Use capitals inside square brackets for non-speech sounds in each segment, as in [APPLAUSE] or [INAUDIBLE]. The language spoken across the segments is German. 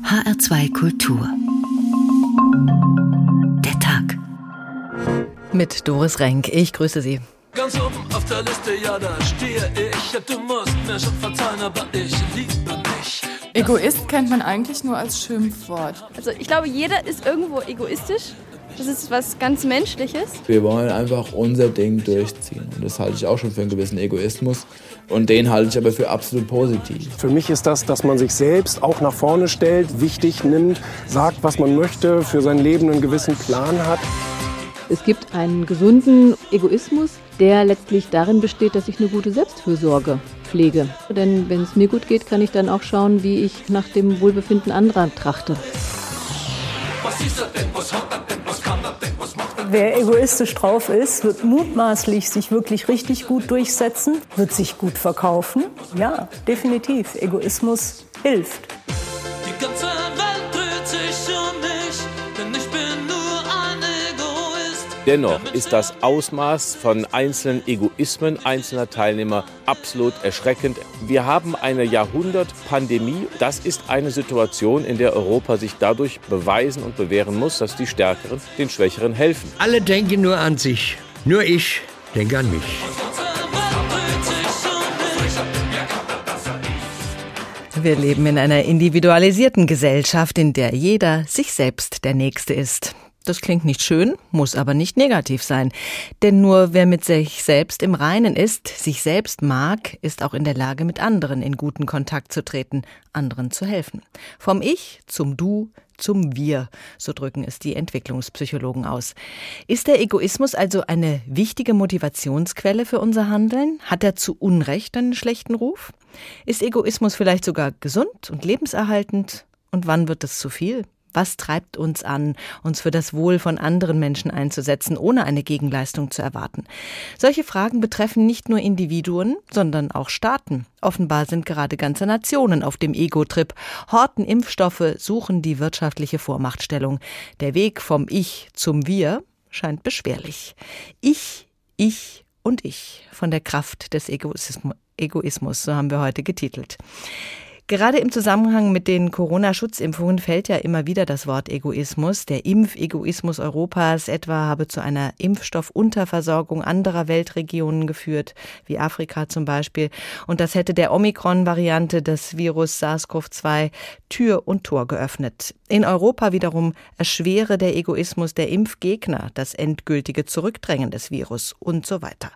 HR2 Kultur. Der Tag. Mit Doris Renk. Ich grüße Sie. Ganz oben auf der Liste, ja, da stehe ich. Du musst mir schon verzeihen, aber ich liebe mich. Egoist kennt man eigentlich nur als Schimpfwort. Also ich glaube, jeder ist irgendwo egoistisch. Das ist was ganz Menschliches. Wir wollen einfach unser Ding durchziehen. Und das halte ich auch schon für einen gewissen Egoismus. Und den halte ich aber für absolut positiv. Für mich ist das, dass man sich selbst auch nach vorne stellt, wichtig nimmt, sagt, was man möchte, für sein Leben einen gewissen Plan hat. Es gibt einen gesunden Egoismus, der letztlich darin besteht, dass ich eine gute Selbstfürsorge pflege. Denn wenn es mir gut geht, kann ich dann auch schauen, wie ich nach dem Wohlbefinden anderer trachte. Wer egoistisch drauf ist, wird mutmaßlich sich wirklich richtig gut durchsetzen, wird sich gut verkaufen. Ja, definitiv. Egoismus hilft. Dennoch ist das Ausmaß von einzelnen Egoismen einzelner Teilnehmer absolut erschreckend. Wir haben eine Jahrhundertpandemie. Das ist eine Situation, in der Europa sich dadurch beweisen und bewähren muss, dass die Stärkeren den Schwächeren helfen. Alle denken nur an sich. Nur ich denke an mich. Wir leben in einer individualisierten Gesellschaft, in der jeder sich selbst der Nächste ist. Das klingt nicht schön, muss aber nicht negativ sein. Denn nur wer mit sich selbst im Reinen ist, sich selbst mag, ist auch in der Lage, mit anderen in guten Kontakt zu treten, anderen zu helfen. Vom Ich zum Du zum Wir, so drücken es die Entwicklungspsychologen aus. Ist der Egoismus also eine wichtige Motivationsquelle für unser Handeln? Hat er zu Unrecht einen schlechten Ruf? Ist Egoismus vielleicht sogar gesund und lebenserhaltend? Und wann wird es zu viel? Was treibt uns an, uns für das Wohl von anderen Menschen einzusetzen, ohne eine Gegenleistung zu erwarten? Solche Fragen betreffen nicht nur Individuen, sondern auch Staaten. Offenbar sind gerade ganze Nationen auf dem Ego-Trip, horten Impfstoffe, suchen die wirtschaftliche Vormachtstellung. Der Weg vom Ich zum Wir scheint beschwerlich. Ich, ich und ich von der Kraft des Egoismus, so haben wir heute getitelt. Gerade im Zusammenhang mit den Corona-Schutzimpfungen fällt ja immer wieder das Wort Egoismus. Der Impfegoismus Europas etwa habe zu einer Impfstoffunterversorgung anderer Weltregionen geführt, wie Afrika zum Beispiel. Und das hätte der Omikron-Variante des Virus SARS-CoV-2 Tür und Tor geöffnet. In Europa wiederum erschwere der Egoismus der Impfgegner das endgültige Zurückdrängen des Virus und so weiter.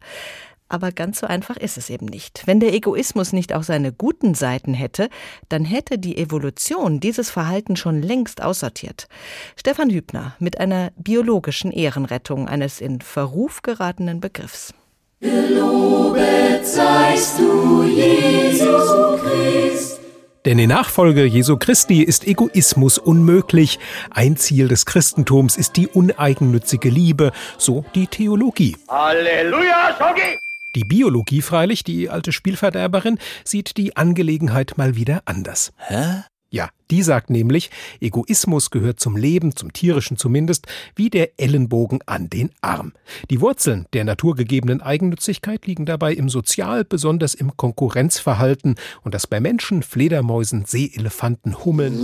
Aber ganz so einfach ist es eben nicht. Wenn der Egoismus nicht auch seine guten Seiten hätte, dann hätte die Evolution dieses Verhalten schon längst aussortiert. Stefan Hübner mit einer biologischen Ehrenrettung eines in Verruf geratenen Begriffs. Gelobet seist du, Jesus Christ. Denn in Nachfolge Jesu Christi ist Egoismus unmöglich. Ein Ziel des Christentums ist die uneigennützige Liebe, so die Theologie. Halleluja, Schoki! Die Biologie freilich, die alte Spielverderberin, sieht die Angelegenheit mal wieder anders. Hä? Ja, die sagt nämlich, Egoismus gehört zum Leben, zum tierischen zumindest, wie der Ellenbogen an den Arm. Die Wurzeln der naturgegebenen Eigennützigkeit liegen dabei im Sozial, besonders im Konkurrenzverhalten und das bei Menschen, Fledermäusen, Seeelefanten, Hummeln.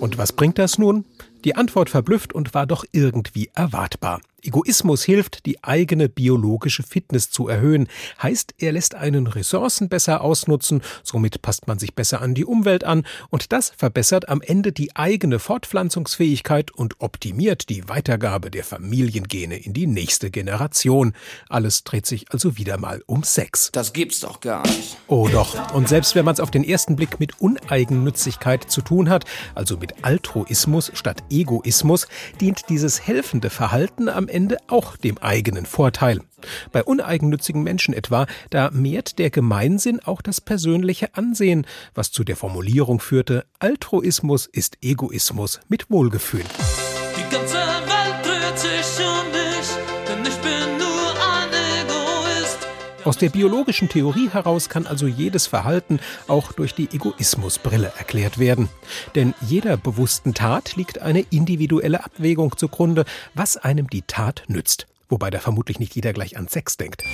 Und was bringt das nun? Die Antwort verblüfft und war doch irgendwie erwartbar. Egoismus hilft, die eigene biologische Fitness zu erhöhen. Heißt, er lässt einen Ressourcen besser ausnutzen, somit passt man sich besser an die Umwelt an und das verbessert am Ende die eigene Fortpflanzungsfähigkeit und optimiert die Weitergabe der Familiengene in die nächste Generation. Alles dreht sich also wieder mal um Sex. Das gibt's doch gar nicht. Oh doch. Und selbst wenn man es auf den ersten Blick mit Uneigennützigkeit zu tun hat, also mit Altruismus statt Egoismus, dient dieses helfende Verhalten am Ende auch dem eigenen Vorteil. Bei uneigennützigen Menschen etwa, da mehrt der Gemeinsinn auch das persönliche Ansehen, was zu der Formulierung führte, Altruismus ist Egoismus mit Wohlgefühl. Aus der biologischen Theorie heraus kann also jedes Verhalten auch durch die Egoismusbrille erklärt werden. Denn jeder bewussten Tat liegt eine individuelle Abwägung zugrunde, was einem die Tat nützt. Wobei da vermutlich nicht jeder gleich an Sex denkt.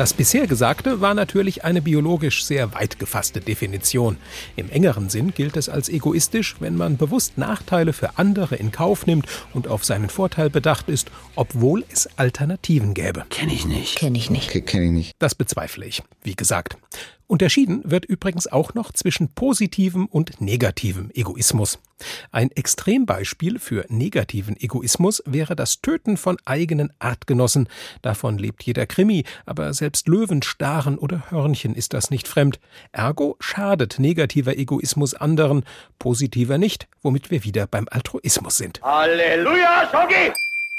Das bisher Gesagte war natürlich eine biologisch sehr weit gefasste Definition. Im engeren Sinn gilt es als egoistisch, wenn man bewusst Nachteile für andere in Kauf nimmt und auf seinen Vorteil bedacht ist, obwohl es Alternativen gäbe. Kenn ich nicht. Kenn ich nicht. Kenn ich nicht. Das bezweifle ich, wie gesagt. Unterschieden wird übrigens auch noch zwischen positivem und negativem Egoismus. Ein Extrembeispiel für negativen Egoismus wäre das Töten von eigenen Artgenossen. Davon lebt jeder Krimi, aber selbst Löwen, Staren oder Hörnchen ist das nicht fremd. Ergo schadet negativer Egoismus anderen, positiver nicht, womit wir wieder beim Altruismus sind. Halleluja, Schoki!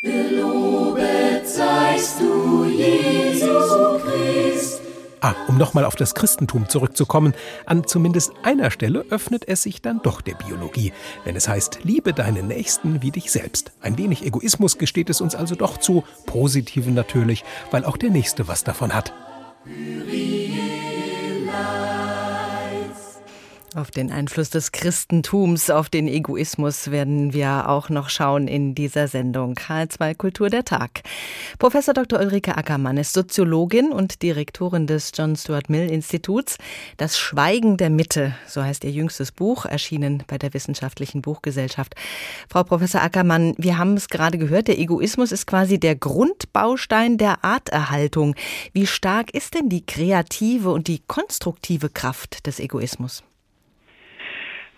Gelobet seist du, Jesus Christ. Ah, um nochmal auf das Christentum zurückzukommen, an zumindest einer Stelle öffnet es sich dann doch der Biologie, wenn es heißt, liebe deinen Nächsten wie dich selbst. Ein wenig Egoismus gesteht es uns also doch zu, positiven natürlich, weil auch der Nächste was davon hat. Auf den Einfluss des Christentums auf den Egoismus werden wir auch noch schauen in dieser Sendung. H2 Kultur der Tag. Professor Dr. Ulrike Ackermann ist Soziologin und Direktorin des John Stuart Mill Instituts. Das Schweigen der Mitte, so heißt ihr jüngstes Buch, erschienen bei der Wissenschaftlichen Buchgesellschaft. Frau Professor Ackermann, wir haben es gerade gehört, der Egoismus ist quasi der Grundbaustein der Arterhaltung. Wie stark ist denn die kreative und die konstruktive Kraft des Egoismus?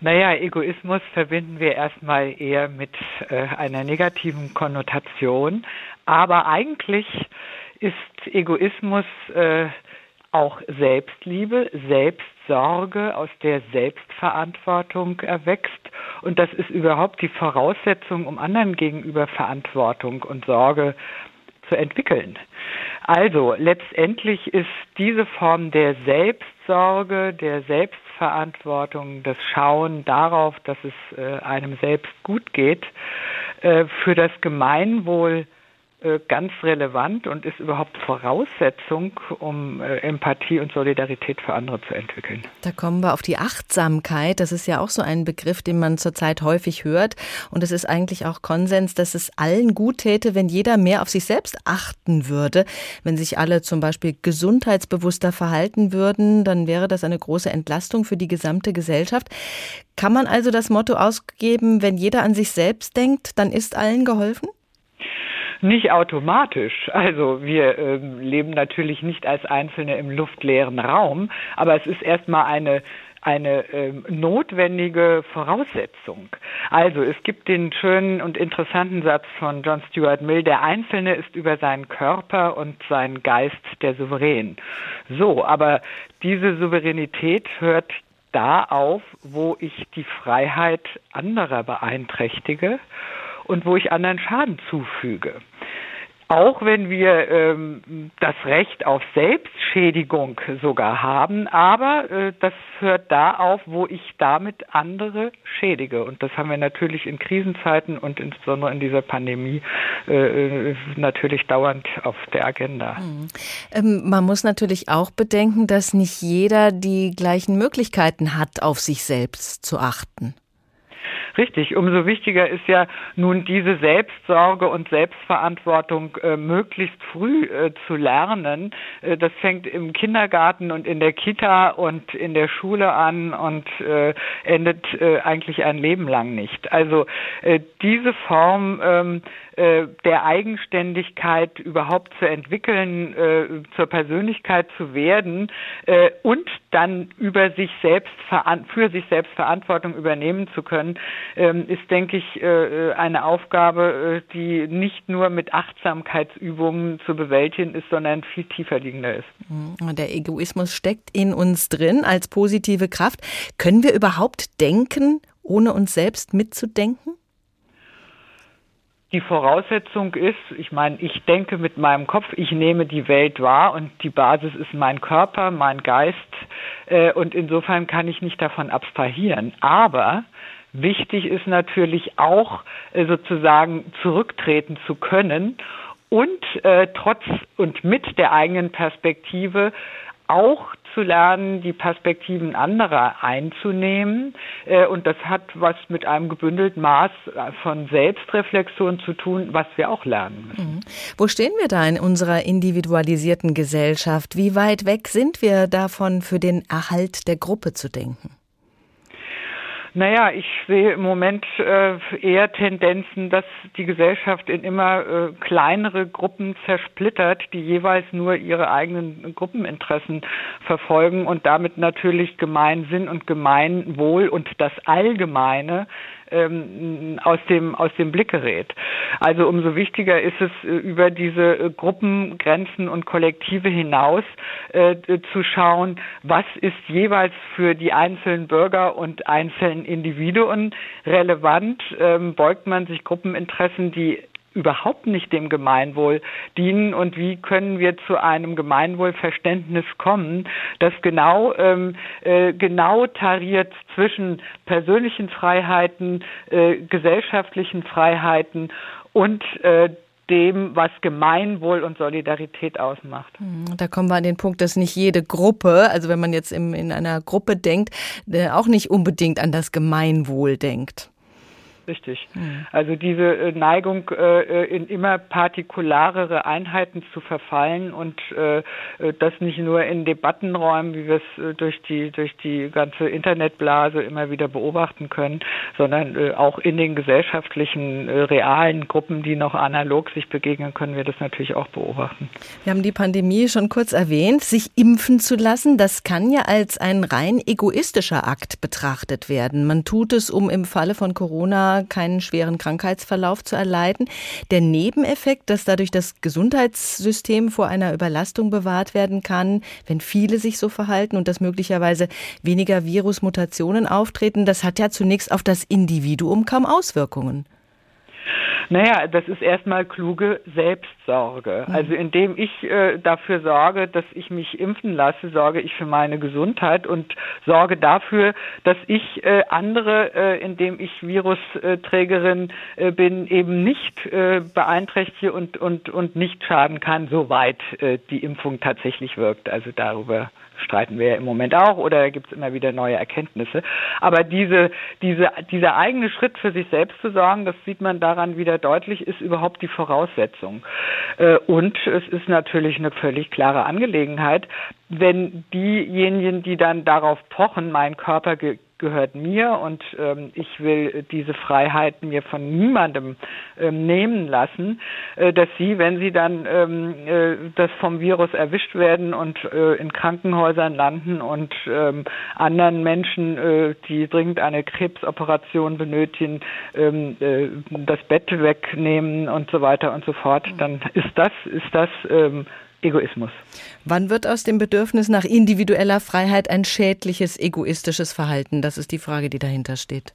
Naja, Egoismus verbinden wir erstmal eher mit äh, einer negativen Konnotation. Aber eigentlich ist Egoismus äh, auch Selbstliebe, Selbstsorge, aus der Selbstverantwortung erwächst. Und das ist überhaupt die Voraussetzung, um anderen gegenüber Verantwortung und Sorge zu entwickeln. Also letztendlich ist diese Form der Selbstsorge, der Selbstverantwortung, das Schauen darauf, dass es äh, einem selbst gut geht, äh, für das Gemeinwohl ganz relevant und ist überhaupt Voraussetzung, um äh, Empathie und Solidarität für andere zu entwickeln. Da kommen wir auf die Achtsamkeit. Das ist ja auch so ein Begriff, den man zurzeit häufig hört. Und es ist eigentlich auch Konsens, dass es allen gut täte, wenn jeder mehr auf sich selbst achten würde. Wenn sich alle zum Beispiel gesundheitsbewusster verhalten würden, dann wäre das eine große Entlastung für die gesamte Gesellschaft. Kann man also das Motto ausgeben, wenn jeder an sich selbst denkt, dann ist allen geholfen? Nicht automatisch. Also wir ähm, leben natürlich nicht als Einzelne im luftleeren Raum, aber es ist erstmal eine eine ähm, notwendige Voraussetzung. Also es gibt den schönen und interessanten Satz von John Stuart Mill, der Einzelne ist über seinen Körper und seinen Geist der Souverän. So, aber diese Souveränität hört da auf, wo ich die Freiheit anderer beeinträchtige und wo ich anderen Schaden zufüge auch wenn wir ähm, das Recht auf Selbstschädigung sogar haben, aber äh, das hört da auf, wo ich damit andere schädige. Und das haben wir natürlich in Krisenzeiten und insbesondere in dieser Pandemie äh, äh natürlich dauernd auf der Agenda. Mhm. Ähm, man muss natürlich auch bedenken, dass nicht jeder die gleichen Möglichkeiten hat, auf sich selbst zu achten. Richtig, umso wichtiger ist ja nun diese Selbstsorge und Selbstverantwortung äh, möglichst früh äh, zu lernen. Äh, das fängt im Kindergarten und in der Kita und in der Schule an und äh, endet äh, eigentlich ein Leben lang nicht. Also äh, diese Form ähm, äh, der Eigenständigkeit überhaupt zu entwickeln, zur Persönlichkeit zu werden und dann über sich selbst für sich selbst Verantwortung übernehmen zu können, ist, denke ich, eine Aufgabe, die nicht nur mit Achtsamkeitsübungen zu bewältigen ist, sondern viel tiefer liegender ist. Mhm. Der Egoismus steckt in uns drin als positive Kraft. Können wir überhaupt denken, ohne uns selbst mitzudenken? die Voraussetzung ist, ich meine, ich denke mit meinem Kopf, ich nehme die Welt wahr und die Basis ist mein Körper, mein Geist äh, und insofern kann ich nicht davon abstrahieren. Aber wichtig ist natürlich auch äh, sozusagen zurücktreten zu können und äh, trotz und mit der eigenen Perspektive auch zu lernen, die Perspektiven anderer einzunehmen. Äh, und das hat was mit einem gebündelten Maß von Selbstreflexion zu tun, was wir auch lernen müssen. Mhm. Wo stehen wir da in unserer individualisierten Gesellschaft? Wie weit weg sind wir davon, für den Erhalt der Gruppe zu denken? Naja, ich sehe im Moment äh, eher Tendenzen, dass die Gesellschaft in immer äh, kleinere Gruppen zersplittert, die jeweils nur ihre eigenen Gruppeninteressen verfolgen und damit natürlich Gemeinsinn und Gemeinwohl und das Allgemeine ähm, aus dem aus dem Blick gerät. Also umso wichtiger ist es äh, über diese äh, Gruppengrenzen und Kollektive hinaus äh, zu schauen, was ist jeweils für die einzelnen Bürger und einzelnen Individuen relevant. Ähm, beugt man sich Gruppeninteressen, die überhaupt nicht dem Gemeinwohl dienen und wie können wir zu einem Gemeinwohlverständnis kommen, das genau ähm, äh, genau tariert zwischen persönlichen Freiheiten, äh, gesellschaftlichen Freiheiten und äh, dem, was Gemeinwohl und Solidarität ausmacht. Hm, da kommen wir an den Punkt, dass nicht jede Gruppe, also wenn man jetzt im, in einer Gruppe denkt, äh, auch nicht unbedingt an das Gemeinwohl denkt. Richtig. Mhm. Also diese äh, Neigung, äh, in immer partikularere Einheiten zu verfallen und äh, das nicht nur in Debattenräumen, wie wir es durch die durch die ganze Internetblase immer wieder beobachten können, sondern auch in den gesellschaftlichen realen Gruppen, die noch analog sich begegnen, können wir das natürlich auch beobachten. Wir haben die Pandemie schon kurz erwähnt. Sich impfen zu lassen, das kann ja als ein rein egoistischer Akt betrachtet werden. Man tut es, um im Falle von Corona keinen schweren Krankheitsverlauf zu erleiden. Der Nebeneffekt, dass dadurch das Gesundheitssystem vor einer Überlastung bewahrt werden kann, wenn viele sich so verhalten und dass möglicherweise weniger Virusmutationen auftreten, das hat ja zunächst auf das Individuum kaum Auswirkungen. Naja, das ist erstmal kluge Selbstsorge. Mhm. Also indem ich äh, dafür sorge, dass ich mich impfen lasse, sorge ich für meine Gesundheit und sorge dafür, dass ich äh, andere, äh, indem ich Virusträgerin äh, bin, eben nicht äh, beeinträchtige und, und, und nicht schaden kann, soweit äh, die Impfung tatsächlich wirkt. Also darüber streiten wir ja im Moment auch oder gibt es immer wieder neue Erkenntnisse. Aber diese, diese, dieser eigene Schritt für sich selbst zu sorgen, das sieht man daran wieder deutlich, ist überhaupt die Voraussetzung. Äh, und es ist natürlich eine völlig klare Angelegenheit, wenn diejenigen, die dann darauf pochen, mein Körper gehört mir und ähm, ich will diese Freiheit mir von niemandem ähm, nehmen lassen, äh, dass sie, wenn sie dann ähm, äh, das vom Virus erwischt werden und äh, in Krankenhäusern landen und ähm, anderen Menschen, äh, die dringend eine Krebsoperation benötigen, ähm, äh, das Bett wegnehmen und so weiter und so fort, dann ist das ist das ähm, Egoismus. Wann wird aus dem Bedürfnis nach individueller Freiheit ein schädliches, egoistisches Verhalten? Das ist die Frage, die dahinter steht.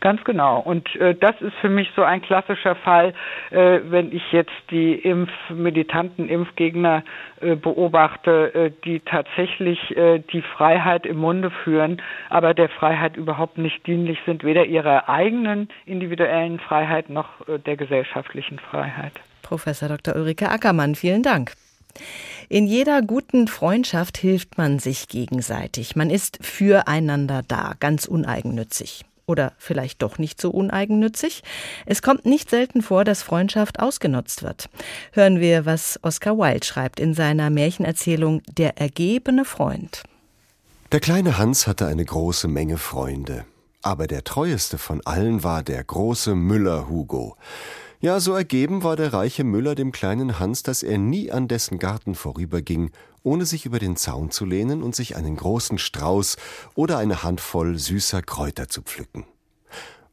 Ganz genau. Und äh, das ist für mich so ein klassischer Fall, äh, wenn ich jetzt die Impf militanten Impfgegner äh, beobachte, äh, die tatsächlich äh, die Freiheit im Munde führen, aber der Freiheit überhaupt nicht dienlich sind, weder ihrer eigenen individuellen Freiheit noch äh, der gesellschaftlichen Freiheit. Professor Dr. Ulrike Ackermann, vielen Dank. In jeder guten Freundschaft hilft man sich gegenseitig. Man ist füreinander da, ganz uneigennützig. Oder vielleicht doch nicht so uneigennützig. Es kommt nicht selten vor, dass Freundschaft ausgenutzt wird. Hören wir, was Oscar Wilde schreibt in seiner Märchenerzählung Der ergebene Freund. Der kleine Hans hatte eine große Menge Freunde. Aber der treueste von allen war der große Müller Hugo. Ja, so ergeben war der reiche Müller dem kleinen Hans, dass er nie an dessen Garten vorüberging, ohne sich über den Zaun zu lehnen und sich einen großen Strauß oder eine Handvoll süßer Kräuter zu pflücken.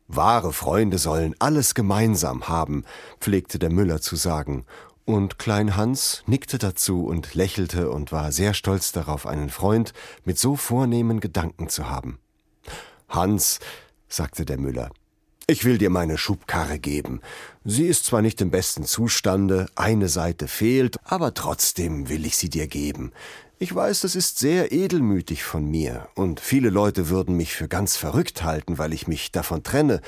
Wahre Freunde sollen alles gemeinsam haben, pflegte der Müller zu sagen, und Klein Hans nickte dazu und lächelte und war sehr stolz darauf, einen Freund mit so vornehmen Gedanken zu haben. Hans, sagte der Müller, ich will dir meine Schubkarre geben. Sie ist zwar nicht im besten Zustande, eine Seite fehlt, aber trotzdem will ich sie dir geben. Ich weiß, das ist sehr edelmütig von mir, und viele Leute würden mich für ganz verrückt halten, weil ich mich davon trenne,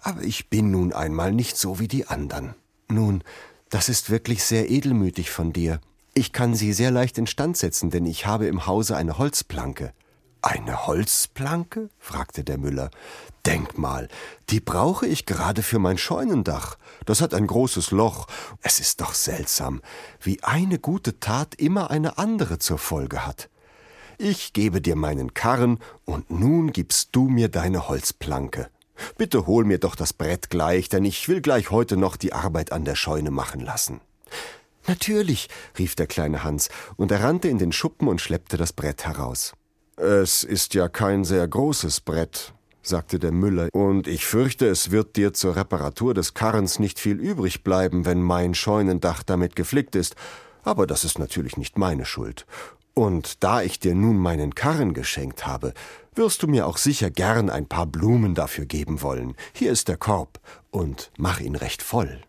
aber ich bin nun einmal nicht so wie die anderen. Nun, das ist wirklich sehr edelmütig von dir. Ich kann sie sehr leicht instand setzen, denn ich habe im Hause eine Holzplanke. Eine Holzplanke? fragte der Müller. Denk mal, die brauche ich gerade für mein Scheunendach. Das hat ein großes Loch. Es ist doch seltsam, wie eine gute Tat immer eine andere zur Folge hat. Ich gebe dir meinen Karren und nun gibst du mir deine Holzplanke. Bitte hol mir doch das Brett gleich, denn ich will gleich heute noch die Arbeit an der Scheune machen lassen. Natürlich, rief der kleine Hans, und er rannte in den Schuppen und schleppte das Brett heraus. Es ist ja kein sehr großes Brett, sagte der Müller, und ich fürchte, es wird dir zur Reparatur des Karrens nicht viel übrig bleiben, wenn mein Scheunendach damit geflickt ist, aber das ist natürlich nicht meine Schuld. Und da ich dir nun meinen Karren geschenkt habe, wirst du mir auch sicher gern ein paar Blumen dafür geben wollen. Hier ist der Korb und mach ihn recht voll.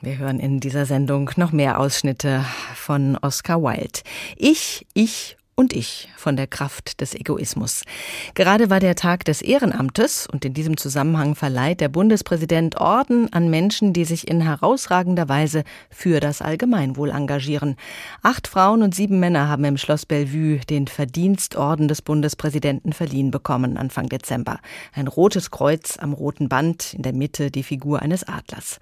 Wir hören in dieser Sendung noch mehr Ausschnitte von Oscar Wilde. Ich, ich und ich von der Kraft des Egoismus. Gerade war der Tag des Ehrenamtes und in diesem Zusammenhang verleiht der Bundespräsident Orden an Menschen, die sich in herausragender Weise für das Allgemeinwohl engagieren. Acht Frauen und sieben Männer haben im Schloss Bellevue den Verdienstorden des Bundespräsidenten verliehen bekommen Anfang Dezember. Ein rotes Kreuz am roten Band, in der Mitte die Figur eines Adlers.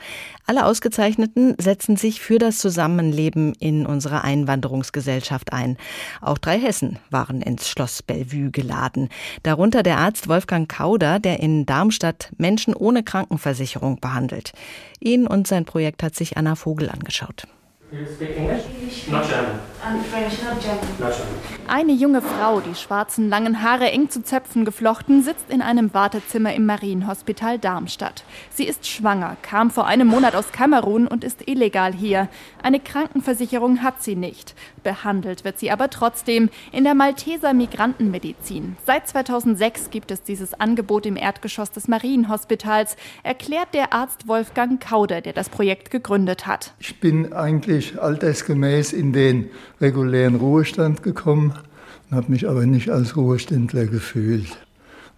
Alle Ausgezeichneten setzen sich für das Zusammenleben in unserer Einwanderungsgesellschaft ein. Auch drei Hessen waren ins Schloss Bellevue geladen. Darunter der Arzt Wolfgang Kauder, der in Darmstadt Menschen ohne Krankenversicherung behandelt. Ihn und sein Projekt hat sich Anna Vogel angeschaut. Eine junge Frau, die schwarzen langen Haare eng zu Zöpfen geflochten, sitzt in einem Wartezimmer im Marienhospital Darmstadt. Sie ist schwanger, kam vor einem Monat aus Kamerun und ist illegal hier. Eine Krankenversicherung hat sie nicht. Behandelt wird sie aber trotzdem in der Malteser Migrantenmedizin. Seit 2006 gibt es dieses Angebot im Erdgeschoss des Marienhospitals, erklärt der Arzt Wolfgang Kauder, der das Projekt gegründet hat. Ich bin eigentlich altersgemäß in den regulären Ruhestand gekommen und habe mich aber nicht als Ruheständler gefühlt.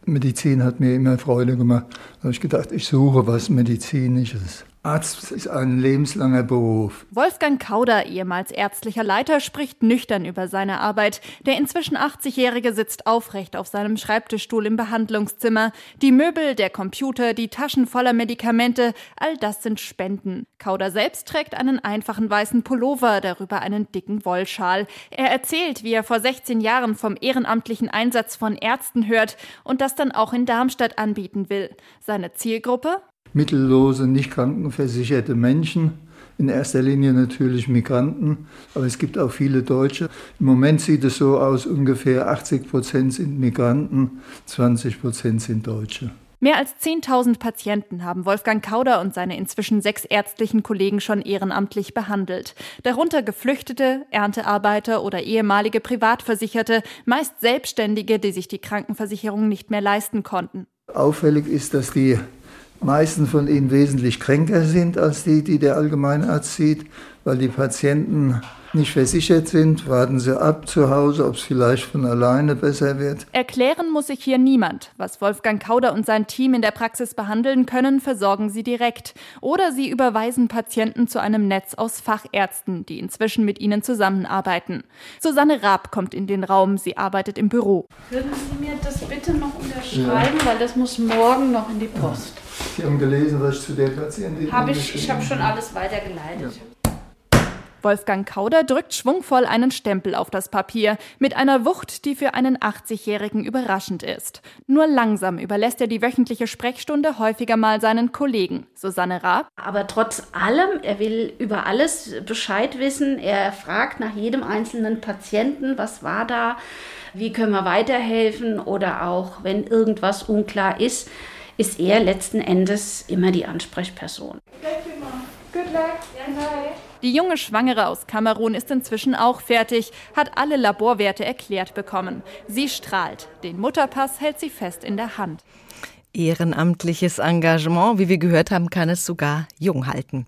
Medizin hat mir immer Freude gemacht. Da habe ich gedacht, ich suche was Medizinisches. Arzt ist ein lebenslanger Beruf. Wolfgang Kauder, ehemals ärztlicher Leiter, spricht nüchtern über seine Arbeit. Der inzwischen 80-Jährige sitzt aufrecht auf seinem Schreibtischstuhl im Behandlungszimmer. Die Möbel, der Computer, die Taschen voller Medikamente, all das sind Spenden. Kauder selbst trägt einen einfachen weißen Pullover, darüber einen dicken Wollschal. Er erzählt, wie er vor 16 Jahren vom ehrenamtlichen Einsatz von Ärzten hört und das dann auch in Darmstadt anbieten will. Seine Zielgruppe? Mittellose, nicht krankenversicherte Menschen. In erster Linie natürlich Migranten, aber es gibt auch viele Deutsche. Im Moment sieht es so aus, ungefähr 80 Prozent sind Migranten, 20 Prozent sind Deutsche. Mehr als 10.000 Patienten haben Wolfgang Kauder und seine inzwischen sechs ärztlichen Kollegen schon ehrenamtlich behandelt. Darunter Geflüchtete, Erntearbeiter oder ehemalige Privatversicherte, meist Selbstständige, die sich die Krankenversicherung nicht mehr leisten konnten. Auffällig ist, dass die meisten von ihnen wesentlich kränker sind als die, die der Allgemeinarzt sieht, weil die Patienten nicht versichert sind, warten sie ab zu Hause, ob es vielleicht von alleine besser wird. Erklären muss sich hier niemand. Was Wolfgang Kauder und sein Team in der Praxis behandeln können, versorgen sie direkt. Oder sie überweisen Patienten zu einem Netz aus Fachärzten, die inzwischen mit ihnen zusammenarbeiten. Susanne Raab kommt in den Raum. Sie arbeitet im Büro. Würden Sie mir das bitte noch unterschreiben, ja. weil das muss morgen noch in die Post. Sie haben gelesen, was ich zu der Patientin habe ich, ich habe schon alles weitergeleitet. Ja. Wolfgang Kauder drückt schwungvoll einen Stempel auf das Papier, mit einer Wucht, die für einen 80-Jährigen überraschend ist. Nur langsam überlässt er die wöchentliche Sprechstunde häufiger mal seinen Kollegen. Susanne Raab. Aber trotz allem, er will über alles Bescheid wissen. Er fragt nach jedem einzelnen Patienten, was war da, wie können wir weiterhelfen oder auch, wenn irgendwas unklar ist, ist er letzten Endes immer die Ansprechperson. Die junge Schwangere aus Kamerun ist inzwischen auch fertig, hat alle Laborwerte erklärt bekommen. Sie strahlt. Den Mutterpass hält sie fest in der Hand. Ehrenamtliches Engagement, wie wir gehört haben, kann es sogar jung halten.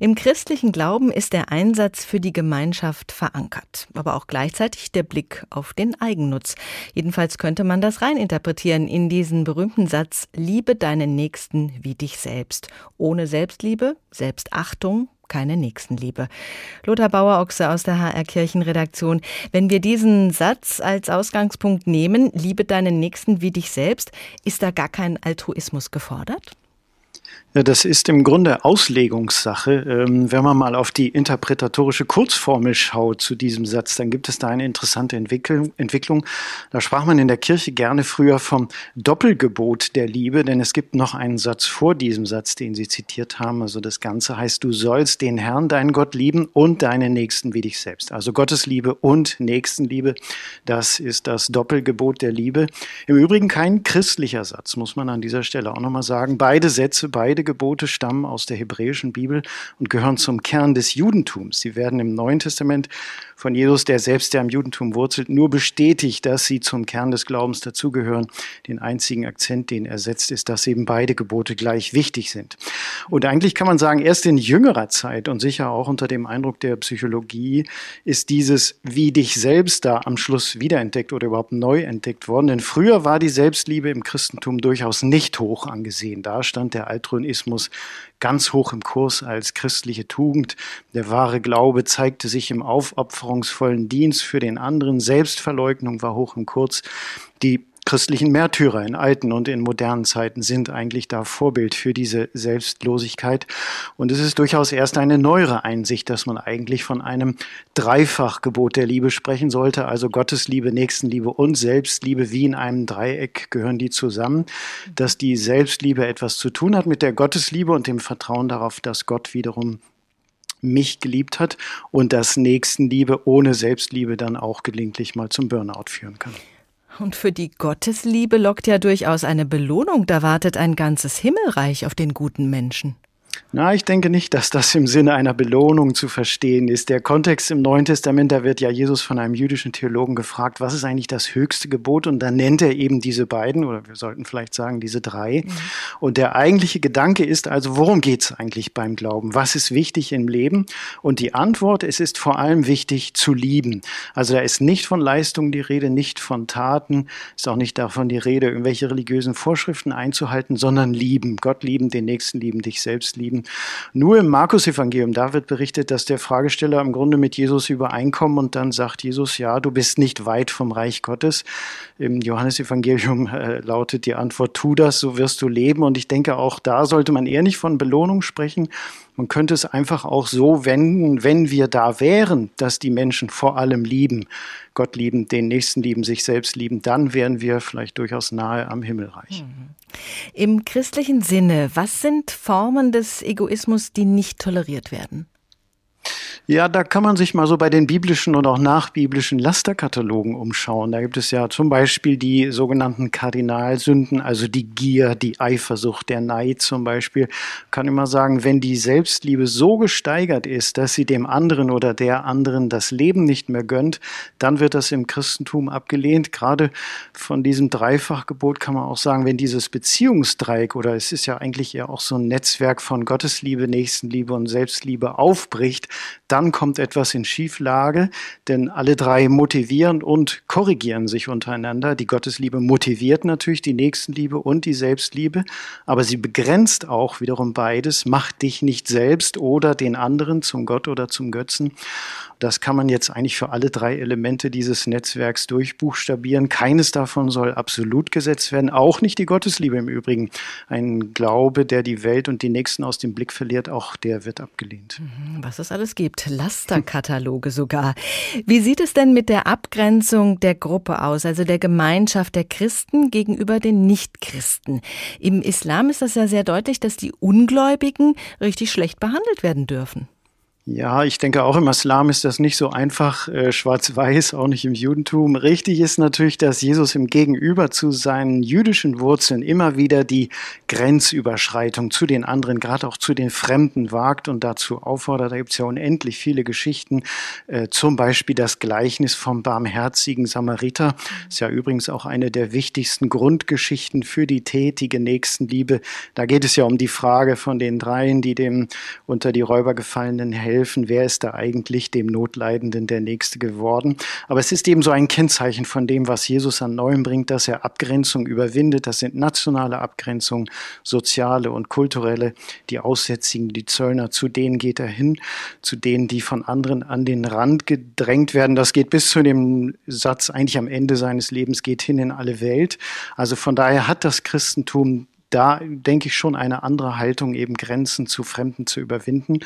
Im christlichen Glauben ist der Einsatz für die Gemeinschaft verankert, aber auch gleichzeitig der Blick auf den Eigennutz. Jedenfalls könnte man das reininterpretieren in diesen berühmten Satz, liebe deinen Nächsten wie dich selbst. Ohne Selbstliebe, Selbstachtung keine Nächstenliebe. Lothar Bauer-Ochse aus der HR Kirchenredaktion. Wenn wir diesen Satz als Ausgangspunkt nehmen, liebe deinen Nächsten wie dich selbst, ist da gar kein Altruismus gefordert? Das ist im Grunde Auslegungssache. Ähm, wenn man mal auf die interpretatorische Kurzformel schaut zu diesem Satz, dann gibt es da eine interessante Entwicklung. Da sprach man in der Kirche gerne früher vom Doppelgebot der Liebe, denn es gibt noch einen Satz vor diesem Satz, den Sie zitiert haben. Also das Ganze heißt, du sollst den Herrn, deinen Gott lieben und deinen Nächsten wie dich selbst. Also Gottes Liebe und Nächstenliebe, das ist das Doppelgebot der Liebe. Im Übrigen kein christlicher Satz, muss man an dieser Stelle auch nochmal sagen. Beide Sätze, beide Beide Gebote stammen aus der hebräischen Bibel und gehören zum Kern des Judentums. Sie werden im Neuen Testament von Jesus, der selbst ja im Judentum wurzelt, nur bestätigt, dass sie zum Kern des Glaubens dazugehören. Den einzigen Akzent, den er setzt, ist, dass eben beide Gebote gleich wichtig sind. Und eigentlich kann man sagen, erst in jüngerer Zeit und sicher auch unter dem Eindruck der Psychologie ist dieses wie dich selbst da am Schluss wiederentdeckt oder überhaupt neu entdeckt worden. Denn früher war die Selbstliebe im Christentum durchaus nicht hoch angesehen. Da stand der Altruismus ganz hoch im Kurs als christliche Tugend. Der wahre Glaube zeigte sich im aufopferungsvollen Dienst für den anderen. Selbstverleugnung war hoch im Kurs. Die christlichen Märtyrer in alten und in modernen Zeiten sind eigentlich da Vorbild für diese Selbstlosigkeit. Und es ist durchaus erst eine neuere Einsicht, dass man eigentlich von einem Dreifachgebot der Liebe sprechen sollte, also Gottesliebe, Nächstenliebe und Selbstliebe, wie in einem Dreieck gehören die zusammen, dass die Selbstliebe etwas zu tun hat mit der Gottesliebe und dem Vertrauen darauf, dass Gott wiederum mich geliebt hat und dass Nächstenliebe ohne Selbstliebe dann auch gelegentlich mal zum Burnout führen kann. Und für die Gottesliebe lockt ja durchaus eine Belohnung. Da wartet ein ganzes Himmelreich auf den guten Menschen. Na, ich denke nicht, dass das im Sinne einer Belohnung zu verstehen ist. Der Kontext im Neuen Testament, da wird ja Jesus von einem jüdischen Theologen gefragt, was ist eigentlich das höchste Gebot? Und dann nennt er eben diese beiden, oder wir sollten vielleicht sagen, diese drei. Mhm. Und der eigentliche Gedanke ist also, worum geht es eigentlich beim Glauben? Was ist wichtig im Leben? Und die Antwort, es ist vor allem wichtig zu lieben. Also da ist nicht von Leistung die Rede, nicht von Taten, ist auch nicht davon die Rede, irgendwelche religiösen Vorschriften einzuhalten, sondern lieben. Gott lieben, den Nächsten lieben, dich selbst lieben nur im Markus-Evangelium, da wird berichtet, dass der Fragesteller im Grunde mit Jesus übereinkommt und dann sagt Jesus, ja, du bist nicht weit vom Reich Gottes. Im Johannesevangelium äh, lautet die Antwort, tu das, so wirst du leben. Und ich denke, auch da sollte man eher nicht von Belohnung sprechen. Man könnte es einfach auch so wenden, wenn wir da wären, dass die Menschen vor allem lieben, Gott lieben, den Nächsten lieben, sich selbst lieben, dann wären wir vielleicht durchaus nahe am Himmelreich. Mhm. Im christlichen Sinne, was sind Formen des Egoismus, die nicht toleriert werden? Ja, da kann man sich mal so bei den biblischen und auch nachbiblischen Lasterkatalogen umschauen. Da gibt es ja zum Beispiel die sogenannten Kardinalsünden, also die Gier, die Eifersucht, der Neid zum Beispiel. Kann immer sagen, wenn die Selbstliebe so gesteigert ist, dass sie dem anderen oder der anderen das Leben nicht mehr gönnt, dann wird das im Christentum abgelehnt. Gerade von diesem Dreifachgebot kann man auch sagen, wenn dieses Beziehungsdreieck oder es ist ja eigentlich eher auch so ein Netzwerk von Gottesliebe, Nächstenliebe und Selbstliebe aufbricht, dann kommt etwas in Schieflage, denn alle drei motivieren und korrigieren sich untereinander. Die Gottesliebe motiviert natürlich die Nächstenliebe und die Selbstliebe, aber sie begrenzt auch wiederum beides. Mach dich nicht selbst oder den anderen zum Gott oder zum Götzen. Das kann man jetzt eigentlich für alle drei Elemente dieses Netzwerks durchbuchstabieren. Keines davon soll absolut gesetzt werden, auch nicht die Gottesliebe im Übrigen. Ein Glaube, der die Welt und die Nächsten aus dem Blick verliert, auch der wird abgelehnt. Mhm, was es alles gibt, Lasterkataloge sogar. Wie sieht es denn mit der Abgrenzung der Gruppe aus, also der Gemeinschaft der Christen gegenüber den Nichtchristen? Im Islam ist das ja sehr deutlich, dass die Ungläubigen richtig schlecht behandelt werden dürfen. Ja, ich denke auch im Islam ist das nicht so einfach äh, schwarz-weiß, auch nicht im Judentum. Richtig ist natürlich, dass Jesus im Gegenüber zu seinen jüdischen Wurzeln immer wieder die Grenzüberschreitung zu den anderen, gerade auch zu den Fremden wagt und dazu auffordert. Da gibt es ja unendlich viele Geschichten, äh, zum Beispiel das Gleichnis vom barmherzigen Samariter. Ist ja übrigens auch eine der wichtigsten Grundgeschichten für die tätige Nächstenliebe. Da geht es ja um die Frage von den dreien, die dem unter die Räuber gefallenen Helden helfen, wer ist da eigentlich dem Notleidenden der Nächste geworden. Aber es ist eben so ein Kennzeichen von dem, was Jesus an Neuem bringt, dass er Abgrenzung überwindet. Das sind nationale Abgrenzungen, soziale und kulturelle, die Aussätzigen, die Zöllner, zu denen geht er hin, zu denen, die von anderen an den Rand gedrängt werden. Das geht bis zu dem Satz eigentlich am Ende seines Lebens, geht hin in alle Welt. Also von daher hat das Christentum da denke ich schon eine andere Haltung, eben Grenzen zu Fremden zu überwinden.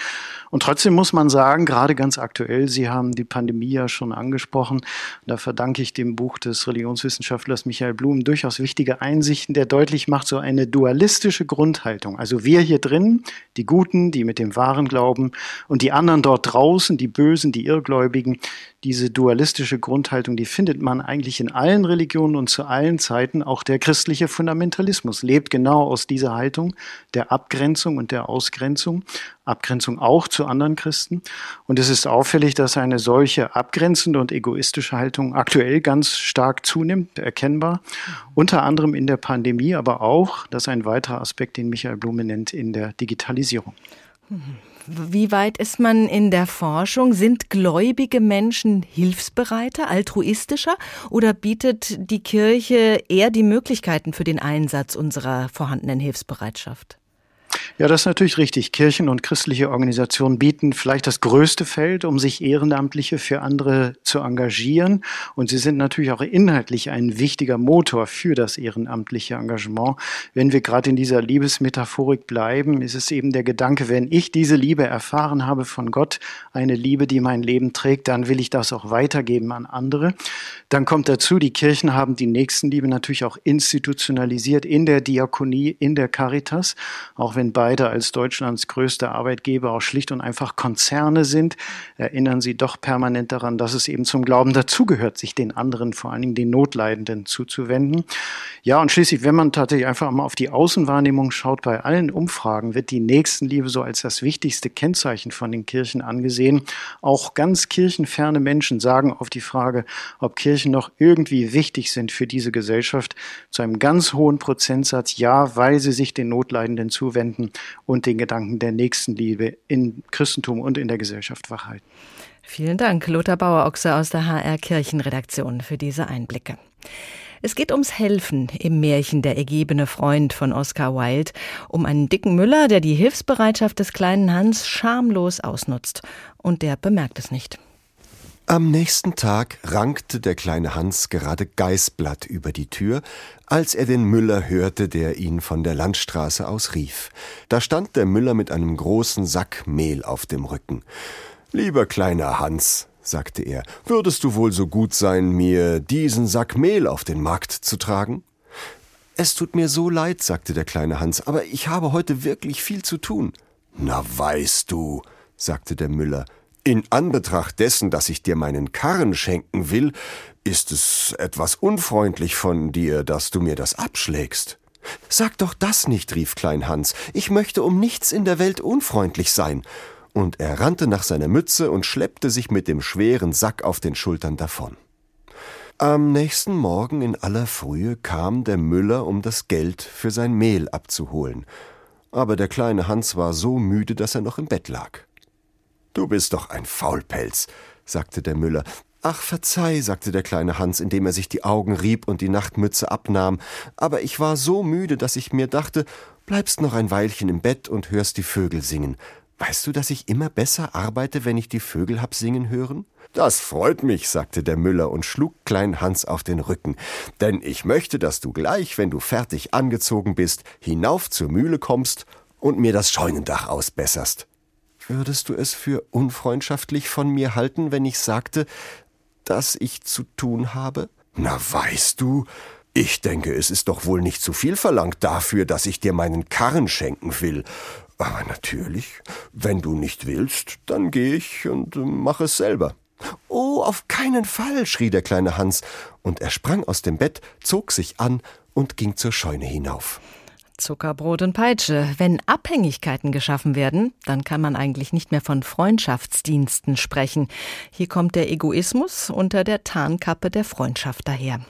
Und trotzdem muss man sagen, gerade ganz aktuell, Sie haben die Pandemie ja schon angesprochen, da verdanke ich dem Buch des Religionswissenschaftlers Michael Blum durchaus wichtige Einsichten, der deutlich macht, so eine dualistische Grundhaltung. Also wir hier drin, die Guten, die mit dem Wahren glauben, und die anderen dort draußen, die Bösen, die Irrgläubigen, diese dualistische Grundhaltung, die findet man eigentlich in allen Religionen und zu allen Zeiten. Auch der christliche Fundamentalismus lebt genau aus dieser Haltung der Abgrenzung und der Ausgrenzung. Abgrenzung auch zu anderen Christen. Und es ist auffällig, dass eine solche abgrenzende und egoistische Haltung aktuell ganz stark zunimmt, erkennbar. Unter anderem in der Pandemie, aber auch, das ist ein weiterer Aspekt, den Michael Blume nennt, in der Digitalisierung. Mhm. Wie weit ist man in der Forschung? Sind gläubige Menschen hilfsbereiter, altruistischer oder bietet die Kirche eher die Möglichkeiten für den Einsatz unserer vorhandenen Hilfsbereitschaft? Ja, das ist natürlich richtig. Kirchen und christliche Organisationen bieten vielleicht das größte Feld, um sich Ehrenamtliche für andere zu engagieren. Und sie sind natürlich auch inhaltlich ein wichtiger Motor für das ehrenamtliche Engagement. Wenn wir gerade in dieser Liebesmetaphorik bleiben, ist es eben der Gedanke, wenn ich diese Liebe erfahren habe von Gott, eine Liebe, die mein Leben trägt, dann will ich das auch weitergeben an andere. Dann kommt dazu, die Kirchen haben die Nächstenliebe natürlich auch institutionalisiert in der Diakonie, in der Caritas, auch wenn beide als Deutschlands größte Arbeitgeber auch schlicht und einfach Konzerne sind, erinnern sie doch permanent daran, dass es eben zum Glauben dazugehört, sich den anderen, vor allen Dingen den Notleidenden zuzuwenden. Ja, und schließlich, wenn man tatsächlich einfach mal auf die Außenwahrnehmung schaut, bei allen Umfragen wird die Nächstenliebe so als das wichtigste Kennzeichen von den Kirchen angesehen. Auch ganz kirchenferne Menschen sagen auf die Frage, ob Kirchen noch irgendwie wichtig sind für diese Gesellschaft, zu einem ganz hohen Prozentsatz ja, weil sie sich den Notleidenden zuwenden und den Gedanken der Nächstenliebe im Christentum und in der Gesellschaft wachhalten. Vielen Dank, Lothar Bauer-Ochse aus der HR Kirchenredaktion für diese Einblicke. Es geht ums Helfen im Märchen Der ergebene Freund von Oscar Wilde, um einen dicken Müller, der die Hilfsbereitschaft des kleinen Hans schamlos ausnutzt. Und der bemerkt es nicht. Am nächsten Tag rankte der kleine Hans gerade Geißblatt über die Tür, als er den Müller hörte, der ihn von der Landstraße aus rief. Da stand der Müller mit einem großen Sack Mehl auf dem Rücken. Lieber kleiner Hans, sagte er, würdest du wohl so gut sein, mir diesen Sack Mehl auf den Markt zu tragen? Es tut mir so leid, sagte der kleine Hans, aber ich habe heute wirklich viel zu tun. Na weißt du, sagte der Müller, in Anbetracht dessen, dass ich dir meinen Karren schenken will, ist es etwas unfreundlich von dir, dass du mir das abschlägst. Sag doch das nicht, rief Klein Hans, ich möchte um nichts in der Welt unfreundlich sein und er rannte nach seiner Mütze und schleppte sich mit dem schweren Sack auf den Schultern davon. Am nächsten Morgen in aller Frühe kam der Müller, um das Geld für sein Mehl abzuholen. Aber der kleine Hans war so müde, dass er noch im Bett lag. Du bist doch ein Faulpelz, sagte der Müller. Ach, verzeih, sagte der kleine Hans, indem er sich die Augen rieb und die Nachtmütze abnahm, aber ich war so müde, dass ich mir dachte, bleibst noch ein Weilchen im Bett und hörst die Vögel singen. Weißt du, dass ich immer besser arbeite, wenn ich die Vögel hab singen hören? Das freut mich, sagte der Müller und schlug Klein Hans auf den Rücken, denn ich möchte, dass du gleich, wenn du fertig angezogen bist, hinauf zur Mühle kommst und mir das Scheunendach ausbesserst. Würdest du es für unfreundschaftlich von mir halten, wenn ich sagte, dass ich zu tun habe? Na, weißt du, ich denke, es ist doch wohl nicht zu viel verlangt dafür, dass ich dir meinen Karren schenken will. Aber natürlich, wenn du nicht willst, dann gehe ich und äh, mach es selber. Oh, auf keinen Fall, schrie der kleine Hans, und er sprang aus dem Bett, zog sich an und ging zur Scheune hinauf. Zuckerbrot und Peitsche. Wenn Abhängigkeiten geschaffen werden, dann kann man eigentlich nicht mehr von Freundschaftsdiensten sprechen. Hier kommt der Egoismus unter der Tarnkappe der Freundschaft daher.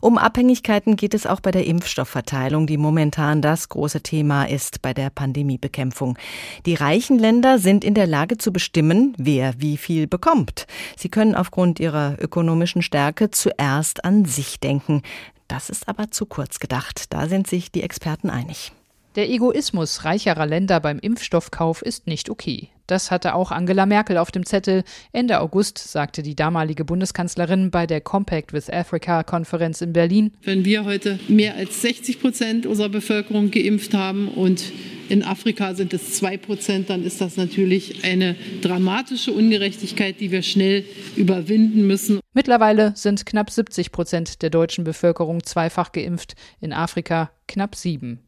Um Abhängigkeiten geht es auch bei der Impfstoffverteilung, die momentan das große Thema ist bei der Pandemiebekämpfung. Die reichen Länder sind in der Lage zu bestimmen, wer wie viel bekommt. Sie können aufgrund ihrer ökonomischen Stärke zuerst an sich denken. Das ist aber zu kurz gedacht. Da sind sich die Experten einig. Der Egoismus reicherer Länder beim Impfstoffkauf ist nicht okay. Das hatte auch Angela Merkel auf dem Zettel. Ende August sagte die damalige Bundeskanzlerin bei der Compact with Africa Konferenz in Berlin. Wenn wir heute mehr als 60 Prozent unserer Bevölkerung geimpft haben und in Afrika sind es zwei Prozent, dann ist das natürlich eine dramatische Ungerechtigkeit, die wir schnell überwinden müssen. Mittlerweile sind knapp 70 Prozent der deutschen Bevölkerung zweifach geimpft, in Afrika knapp sieben.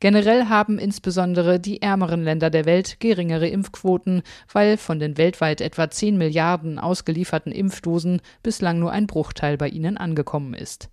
Generell haben insbesondere die ärmeren Länder der Welt geringere Impfquoten, weil von den weltweit etwa 10 Milliarden ausgelieferten Impfdosen bislang nur ein Bruchteil bei ihnen angekommen ist.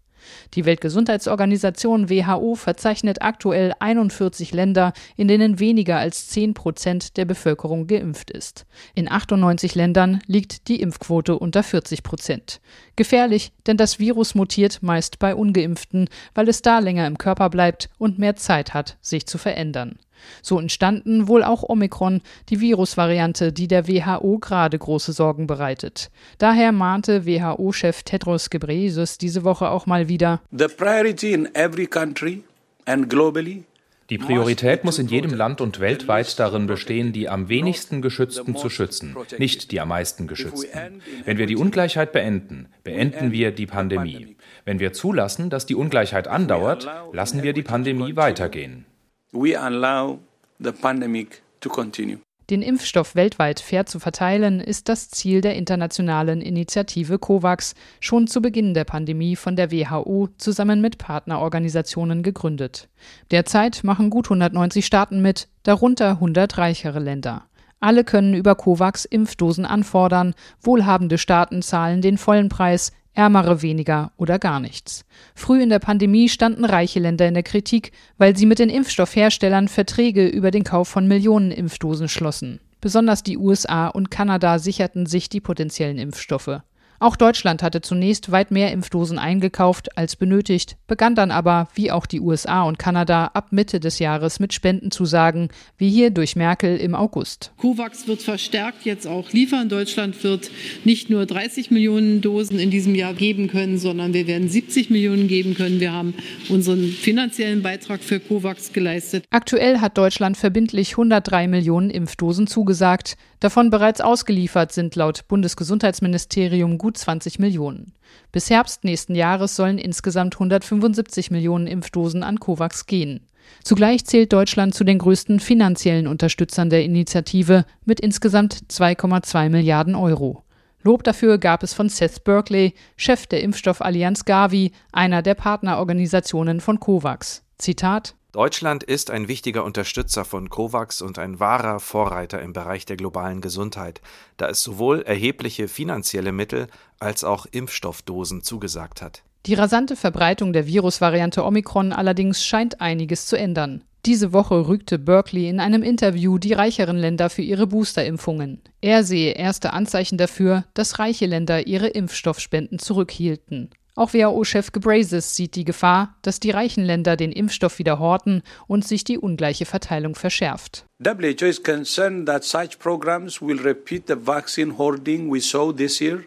Die Weltgesundheitsorganisation WHO verzeichnet aktuell 41 Länder, in denen weniger als 10 Prozent der Bevölkerung geimpft ist. In 98 Ländern liegt die Impfquote unter 40 Prozent. Gefährlich, denn das Virus mutiert meist bei ungeimpften, weil es da länger im Körper bleibt und mehr Zeit hat, sich zu verändern. So entstanden wohl auch Omikron, die Virusvariante, die der WHO gerade große Sorgen bereitet. Daher mahnte WHO-Chef Tedros Ghebreyesus diese Woche auch mal wieder: The priority in every country and globally die Priorität muss in jedem Land und weltweit darin bestehen, die am wenigsten Geschützten zu schützen, nicht die am meisten Geschützten. Wenn wir die Ungleichheit beenden, beenden wir die Pandemie. Wenn wir zulassen, dass die Ungleichheit andauert, lassen wir die Pandemie weitergehen we allow the pandemic to continue. Den Impfstoff weltweit fair zu verteilen, ist das Ziel der internationalen Initiative COVAX, schon zu Beginn der Pandemie von der WHO zusammen mit Partnerorganisationen gegründet. Derzeit machen gut 190 Staaten mit, darunter 100 reichere Länder. Alle können über COVAX Impfdosen anfordern, wohlhabende Staaten zahlen den vollen Preis, ärmere weniger oder gar nichts. Früh in der Pandemie standen reiche Länder in der Kritik, weil sie mit den Impfstoffherstellern Verträge über den Kauf von Millionen Impfdosen schlossen. Besonders die USA und Kanada sicherten sich die potenziellen Impfstoffe. Auch Deutschland hatte zunächst weit mehr Impfdosen eingekauft als benötigt, begann dann aber, wie auch die USA und Kanada, ab Mitte des Jahres mit Spendenzusagen, wie hier durch Merkel im August. COVAX wird verstärkt jetzt auch liefern. Deutschland wird nicht nur 30 Millionen Dosen in diesem Jahr geben können, sondern wir werden 70 Millionen geben können. Wir haben unseren finanziellen Beitrag für COVAX geleistet. Aktuell hat Deutschland verbindlich 103 Millionen Impfdosen zugesagt. Davon bereits ausgeliefert sind laut Bundesgesundheitsministerium gut 20 Millionen. Bis Herbst nächsten Jahres sollen insgesamt 175 Millionen Impfdosen an COVAX gehen. Zugleich zählt Deutschland zu den größten finanziellen Unterstützern der Initiative mit insgesamt 2,2 Milliarden Euro. Lob dafür gab es von Seth Berkeley, Chef der Impfstoffallianz Gavi, einer der Partnerorganisationen von COVAX. Zitat Deutschland ist ein wichtiger Unterstützer von COVAX und ein wahrer Vorreiter im Bereich der globalen Gesundheit, da es sowohl erhebliche finanzielle Mittel als auch Impfstoffdosen zugesagt hat. Die rasante Verbreitung der Virusvariante Omikron allerdings scheint einiges zu ändern. Diese Woche rügte Berkeley in einem Interview die reicheren Länder für ihre Boosterimpfungen. Er sehe erste Anzeichen dafür, dass reiche Länder ihre Impfstoffspenden zurückhielten. Auch WHO-Chef Gebrazes sieht die Gefahr, dass die reichen Länder den Impfstoff wieder horten und sich die ungleiche Verteilung verschärft. WHO is concerned that such programs will repeat the vaccine hoarding we saw this year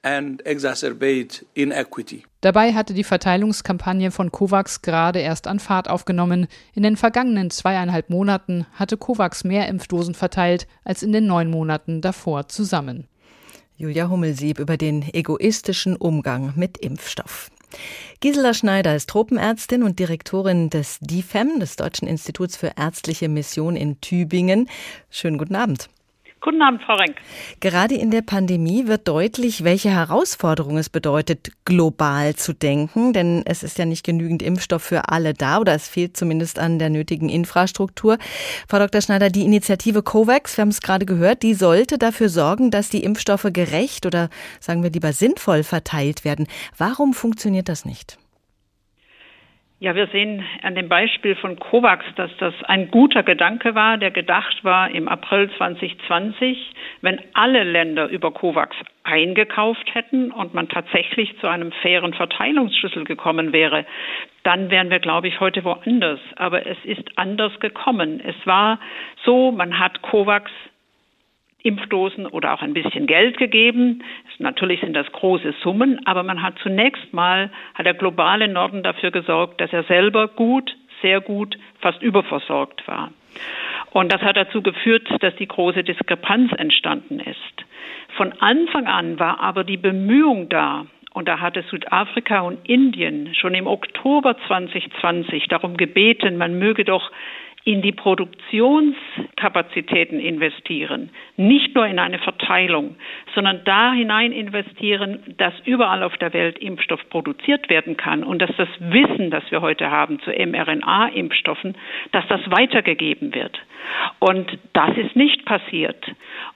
and exacerbate inequity. Dabei hatte die Verteilungskampagne von COVAX gerade erst an Fahrt aufgenommen. In den vergangenen zweieinhalb Monaten hatte COVAX mehr Impfdosen verteilt als in den neun Monaten davor zusammen. Julia Hummelsieb über den egoistischen Umgang mit Impfstoff. Gisela Schneider ist Tropenärztin und Direktorin des DIFEM, des Deutschen Instituts für ärztliche Mission in Tübingen. Schönen guten Abend. Guten Abend, Frau Renk. Gerade in der Pandemie wird deutlich, welche Herausforderung es bedeutet, global zu denken, denn es ist ja nicht genügend Impfstoff für alle da oder es fehlt zumindest an der nötigen Infrastruktur. Frau Dr. Schneider, die Initiative COVAX, wir haben es gerade gehört, die sollte dafür sorgen, dass die Impfstoffe gerecht oder sagen wir lieber sinnvoll verteilt werden. Warum funktioniert das nicht? Ja, wir sehen an dem Beispiel von COVAX, dass das ein guter Gedanke war, der gedacht war im April 2020, wenn alle Länder über COVAX eingekauft hätten und man tatsächlich zu einem fairen Verteilungsschlüssel gekommen wäre, dann wären wir, glaube ich, heute woanders. Aber es ist anders gekommen. Es war so, man hat COVAX Impfdosen oder auch ein bisschen Geld gegeben. Natürlich sind das große Summen, aber man hat zunächst mal, hat der globale Norden dafür gesorgt, dass er selber gut, sehr gut, fast überversorgt war. Und das hat dazu geführt, dass die große Diskrepanz entstanden ist. Von Anfang an war aber die Bemühung da, und da hatte Südafrika und Indien schon im Oktober 2020 darum gebeten, man möge doch in die Produktionskapazitäten investieren, nicht nur in eine Verteilung, sondern da hinein investieren, dass überall auf der Welt Impfstoff produziert werden kann und dass das Wissen, das wir heute haben zu mRNA-Impfstoffen, dass das weitergegeben wird. Und das ist nicht passiert.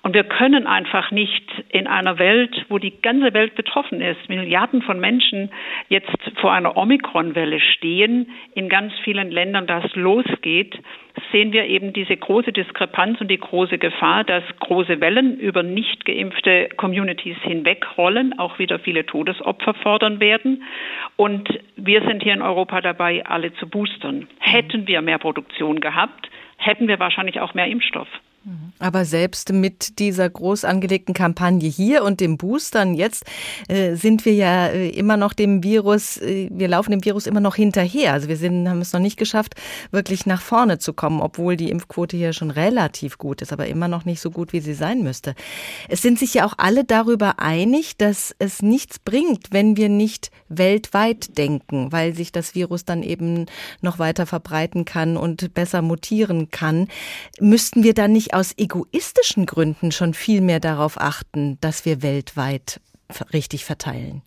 Und wir können einfach nicht in einer Welt, wo die ganze Welt betroffen ist, Milliarden von Menschen jetzt vor einer Omikron-Welle stehen, in ganz vielen Ländern das losgeht, sehen wir eben diese große Diskrepanz und die große Gefahr, dass große Wellen über nicht geimpfte Communities hinwegrollen, auch wieder viele Todesopfer fordern werden. Und wir sind hier in Europa dabei, alle zu boostern. Hätten wir mehr Produktion gehabt, hätten wir wahrscheinlich auch mehr Impfstoff. Aber selbst mit dieser groß angelegten Kampagne hier und dem Boostern jetzt äh, sind wir ja äh, immer noch dem Virus, äh, wir laufen dem Virus immer noch hinterher. Also wir sind, haben es noch nicht geschafft, wirklich nach vorne zu kommen, obwohl die Impfquote hier schon relativ gut ist, aber immer noch nicht so gut, wie sie sein müsste. Es sind sich ja auch alle darüber einig, dass es nichts bringt, wenn wir nicht weltweit denken, weil sich das Virus dann eben noch weiter verbreiten kann und besser mutieren kann. Müssten wir dann nicht aus egoistischen Gründen schon viel mehr darauf achten, dass wir weltweit richtig verteilen?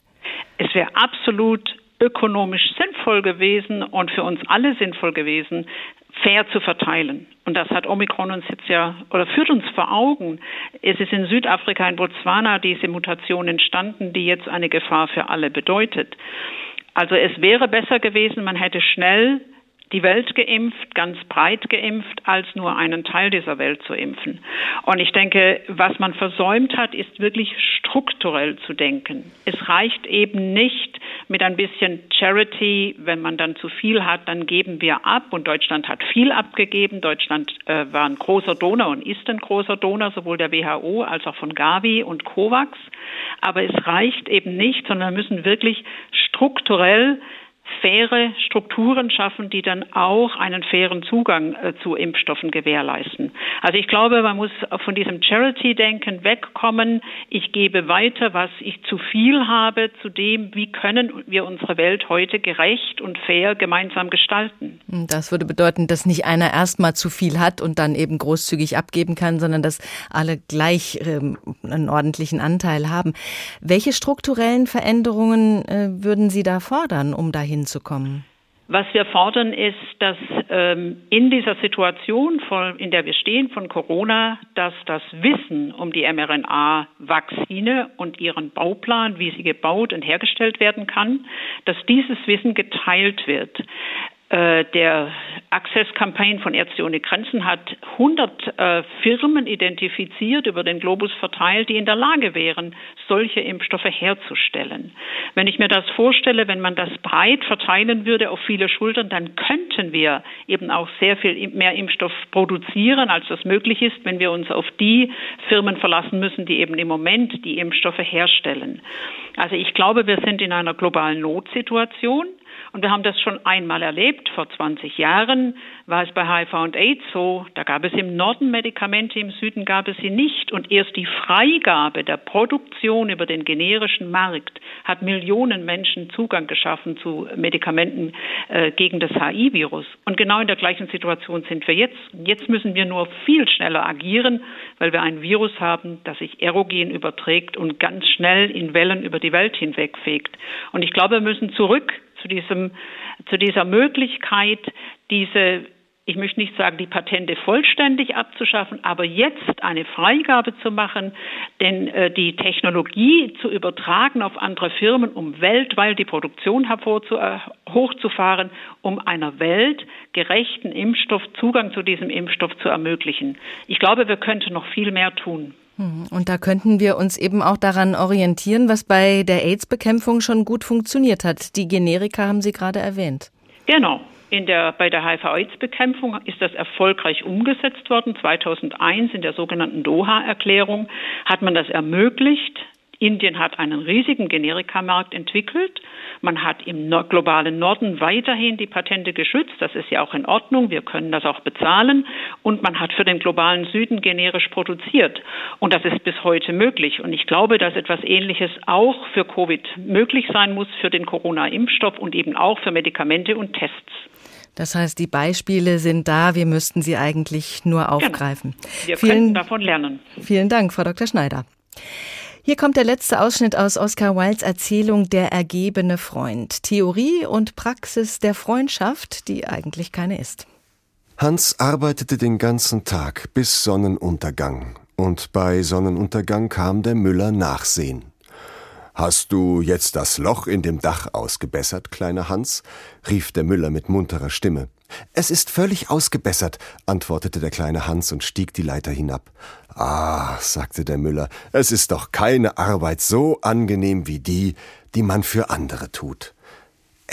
Es wäre absolut ökonomisch sinnvoll gewesen und für uns alle sinnvoll gewesen, fair zu verteilen. Und das hat Omikron uns jetzt ja oder führt uns vor Augen. Es ist in Südafrika, in Botswana diese Mutation entstanden, die jetzt eine Gefahr für alle bedeutet. Also es wäre besser gewesen, man hätte schnell die Welt geimpft, ganz breit geimpft, als nur einen Teil dieser Welt zu impfen. Und ich denke, was man versäumt hat, ist wirklich strukturell zu denken. Es reicht eben nicht mit ein bisschen Charity, wenn man dann zu viel hat, dann geben wir ab. Und Deutschland hat viel abgegeben. Deutschland äh, war ein großer Donor und ist ein großer Donor, sowohl der WHO als auch von Gavi und COVAX. Aber es reicht eben nicht, sondern wir müssen wirklich strukturell faire Strukturen schaffen, die dann auch einen fairen Zugang äh, zu Impfstoffen gewährleisten. Also ich glaube, man muss von diesem Charity-Denken wegkommen. Ich gebe weiter, was ich zu viel habe, zu dem, wie können wir unsere Welt heute gerecht und fair gemeinsam gestalten. Das würde bedeuten, dass nicht einer erstmal zu viel hat und dann eben großzügig abgeben kann, sondern dass alle gleich ähm, einen ordentlichen Anteil haben. Welche strukturellen Veränderungen äh, würden Sie da fordern, um dahin hinzukommen? Was wir fordern, ist, dass ähm, in dieser Situation, von, in der wir stehen von Corona, dass das Wissen um die mRNA-Vakzine und ihren Bauplan, wie sie gebaut und hergestellt werden kann, dass dieses Wissen geteilt wird. Äh, der Access Campaign von Ärzte ohne Grenzen hat 100 äh, Firmen identifiziert, über den Globus verteilt, die in der Lage wären, solche Impfstoffe herzustellen. Wenn ich mir das vorstelle, wenn man das breit verteilen würde auf viele Schultern, dann könnten wir eben auch sehr viel mehr Impfstoff produzieren, als das möglich ist, wenn wir uns auf die Firmen verlassen müssen, die eben im Moment die Impfstoffe herstellen. Also ich glaube, wir sind in einer globalen Notsituation. Und wir haben das schon einmal erlebt. Vor 20 Jahren war es bei HIV und AIDS so. Da gab es im Norden Medikamente, im Süden gab es sie nicht. Und erst die Freigabe der Produktion über den generischen Markt hat Millionen Menschen Zugang geschaffen zu Medikamenten äh, gegen das HIV-Virus. Und genau in der gleichen Situation sind wir jetzt. Jetzt müssen wir nur viel schneller agieren, weil wir ein Virus haben, das sich erogen überträgt und ganz schnell in Wellen über die Welt hinwegfegt. Und ich glaube, wir müssen zurück zu diesem, zu dieser Möglichkeit, diese ich möchte nicht sagen, die Patente vollständig abzuschaffen, aber jetzt eine Freigabe zu machen, denn äh, die Technologie zu übertragen auf andere Firmen, um weltweit die Produktion hervorzu äh, hochzufahren, um einer weltgerechten Impfstoff Zugang zu diesem Impfstoff zu ermöglichen. Ich glaube, wir könnten noch viel mehr tun. Hm, und da könnten wir uns eben auch daran orientieren, was bei der AIDS-Bekämpfung schon gut funktioniert hat. Die Generika haben Sie gerade erwähnt. Genau. In der, bei der HIV-AIDS-Bekämpfung ist das erfolgreich umgesetzt worden. 2001 in der sogenannten Doha-Erklärung hat man das ermöglicht, Indien hat einen riesigen Generikamarkt entwickelt. Man hat im globalen Norden weiterhin die Patente geschützt. Das ist ja auch in Ordnung. Wir können das auch bezahlen. Und man hat für den globalen Süden generisch produziert. Und das ist bis heute möglich. Und ich glaube, dass etwas Ähnliches auch für Covid möglich sein muss, für den Corona-Impfstoff und eben auch für Medikamente und Tests. Das heißt, die Beispiele sind da, wir müssten sie eigentlich nur genau. aufgreifen. Genau. Wir vielen, können davon lernen. Vielen Dank, Frau Dr. Schneider. Hier kommt der letzte Ausschnitt aus Oscar Wildes Erzählung Der ergebene Freund. Theorie und Praxis der Freundschaft, die eigentlich keine ist. Hans arbeitete den ganzen Tag bis Sonnenuntergang. Und bei Sonnenuntergang kam der Müller nachsehen. Hast du jetzt das Loch in dem Dach ausgebessert, kleiner Hans? rief der Müller mit munterer Stimme. Es ist völlig ausgebessert, antwortete der kleine Hans und stieg die Leiter hinab. Ah, sagte der Müller, es ist doch keine Arbeit so angenehm wie die, die man für andere tut.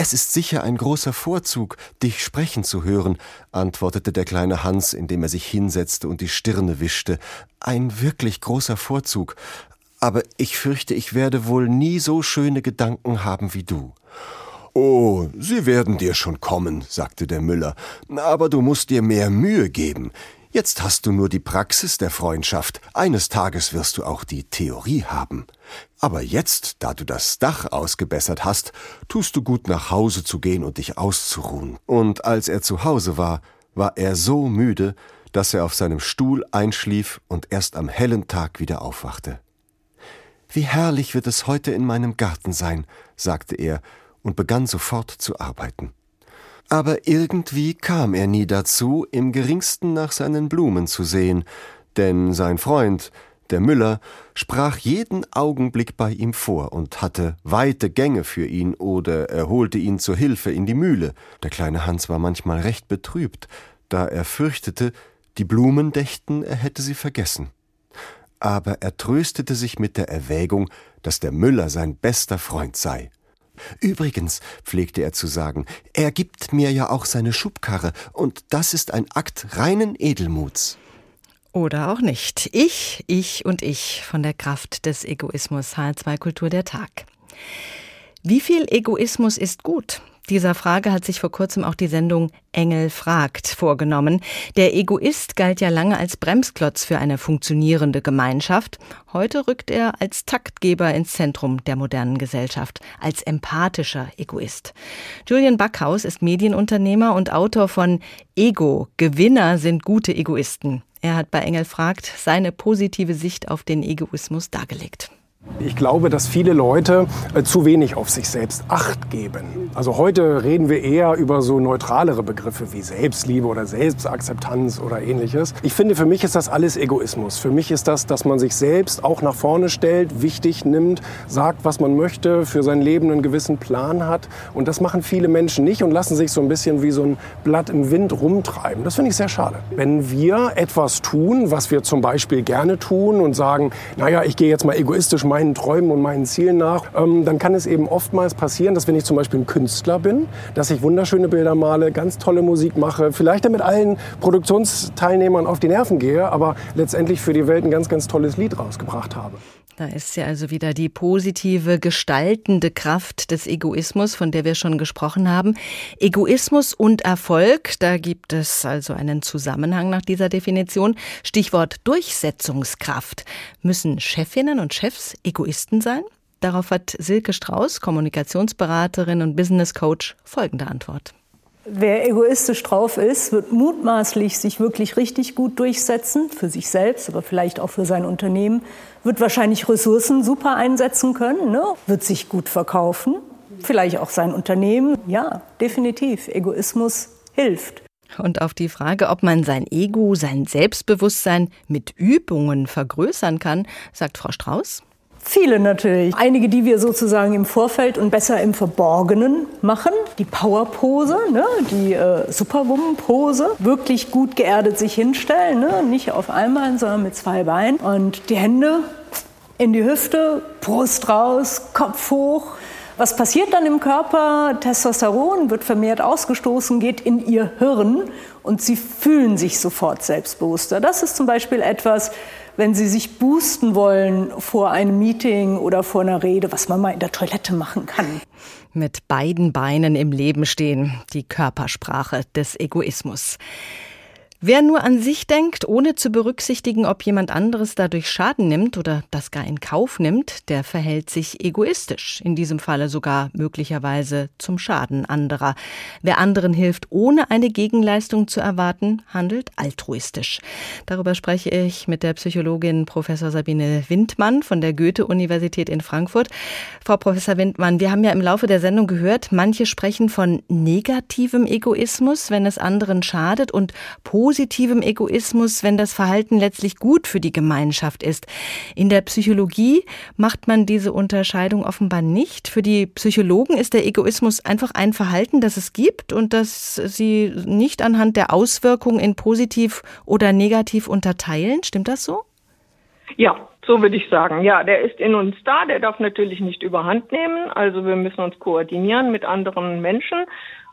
Es ist sicher ein großer Vorzug, dich sprechen zu hören, antwortete der kleine Hans, indem er sich hinsetzte und die Stirne wischte. Ein wirklich großer Vorzug. Aber ich fürchte, ich werde wohl nie so schöne Gedanken haben wie du. Oh, sie werden dir schon kommen, sagte der Müller, aber du musst dir mehr Mühe geben. Jetzt hast du nur die Praxis der Freundschaft, eines Tages wirst du auch die Theorie haben. Aber jetzt, da du das Dach ausgebessert hast, tust du gut nach Hause zu gehen und dich auszuruhen. Und als er zu Hause war, war er so müde, dass er auf seinem Stuhl einschlief und erst am hellen Tag wieder aufwachte. Wie herrlich wird es heute in meinem Garten sein, sagte er und begann sofort zu arbeiten. Aber irgendwie kam er nie dazu, im geringsten nach seinen Blumen zu sehen, denn sein Freund, der Müller, sprach jeden Augenblick bei ihm vor und hatte weite Gänge für ihn oder er holte ihn zur Hilfe in die Mühle. Der kleine Hans war manchmal recht betrübt, da er fürchtete, die Blumen dächten, er hätte sie vergessen. Aber er tröstete sich mit der Erwägung, dass der Müller sein bester Freund sei Übrigens, pflegte er zu sagen, er gibt mir ja auch seine Schubkarre, und das ist ein Akt reinen Edelmuts. Oder auch nicht. Ich, ich und ich von der Kraft des Egoismus. H2 Kultur der Tag. Wie viel Egoismus ist gut? Dieser Frage hat sich vor kurzem auch die Sendung Engel fragt vorgenommen. Der Egoist galt ja lange als Bremsklotz für eine funktionierende Gemeinschaft. Heute rückt er als Taktgeber ins Zentrum der modernen Gesellschaft, als empathischer Egoist. Julian Backhaus ist Medienunternehmer und Autor von Ego. Gewinner sind gute Egoisten. Er hat bei Engel fragt seine positive Sicht auf den Egoismus dargelegt. Ich glaube, dass viele Leute äh, zu wenig auf sich selbst Acht geben. Also heute reden wir eher über so neutralere Begriffe wie Selbstliebe oder Selbstakzeptanz oder ähnliches. Ich finde, für mich ist das alles Egoismus. Für mich ist das, dass man sich selbst auch nach vorne stellt, wichtig nimmt, sagt, was man möchte, für sein Leben einen gewissen Plan hat. Und das machen viele Menschen nicht und lassen sich so ein bisschen wie so ein Blatt im Wind rumtreiben. Das finde ich sehr schade. Wenn wir etwas tun, was wir zum Beispiel gerne tun und sagen, naja, ich gehe jetzt mal egoistisch meinen Träumen und meinen Zielen nach, ähm, dann kann es eben oftmals passieren, dass wenn ich zum Beispiel ein Künstler bin, dass ich wunderschöne Bilder male, ganz tolle Musik mache, vielleicht damit allen Produktionsteilnehmern auf die Nerven gehe, aber letztendlich für die Welt ein ganz, ganz tolles Lied rausgebracht habe. Da ist ja also wieder die positive, gestaltende Kraft des Egoismus, von der wir schon gesprochen haben. Egoismus und Erfolg, da gibt es also einen Zusammenhang nach dieser Definition. Stichwort Durchsetzungskraft. Müssen Chefinnen und Chefs Egoisten sein? Darauf hat Silke Strauß, Kommunikationsberaterin und Business Coach, folgende Antwort. Wer egoistisch drauf ist, wird mutmaßlich sich wirklich richtig gut durchsetzen, für sich selbst, aber vielleicht auch für sein Unternehmen, wird wahrscheinlich Ressourcen super einsetzen können, ne? wird sich gut verkaufen, vielleicht auch sein Unternehmen. Ja, definitiv, Egoismus hilft. Und auf die Frage, ob man sein Ego, sein Selbstbewusstsein mit Übungen vergrößern kann, sagt Frau Strauß. Viele natürlich. Einige, die wir sozusagen im Vorfeld und besser im Verborgenen machen. Die Powerpose, ne? die äh, Superwoman-Pose. Wirklich gut geerdet sich hinstellen. Ne? Nicht auf einmal, sondern mit zwei Beinen. Und die Hände in die Hüfte, Brust raus, Kopf hoch. Was passiert dann im Körper? Testosteron wird vermehrt ausgestoßen, geht in ihr Hirn und sie fühlen sich sofort selbstbewusster. Das ist zum Beispiel etwas, wenn Sie sich boosten wollen vor einem Meeting oder vor einer Rede, was man mal in der Toilette machen kann. Mit beiden Beinen im Leben stehen, die Körpersprache des Egoismus. Wer nur an sich denkt, ohne zu berücksichtigen, ob jemand anderes dadurch Schaden nimmt oder das gar in Kauf nimmt, der verhält sich egoistisch, in diesem Falle sogar möglicherweise zum Schaden anderer. Wer anderen hilft, ohne eine Gegenleistung zu erwarten, handelt altruistisch. Darüber spreche ich mit der Psychologin Professor Sabine Windmann von der Goethe-Universität in Frankfurt. Frau Professor Windmann, wir haben ja im Laufe der Sendung gehört, manche sprechen von negativem Egoismus, wenn es anderen schadet und positivem Egoismus, wenn das Verhalten letztlich gut für die Gemeinschaft ist. In der Psychologie macht man diese Unterscheidung offenbar nicht. Für die Psychologen ist der Egoismus einfach ein Verhalten, das es gibt und das sie nicht anhand der Auswirkungen in positiv oder negativ unterteilen. Stimmt das so? Ja, so würde ich sagen. Ja, der ist in uns da, der darf natürlich nicht überhand nehmen. Also wir müssen uns koordinieren mit anderen Menschen,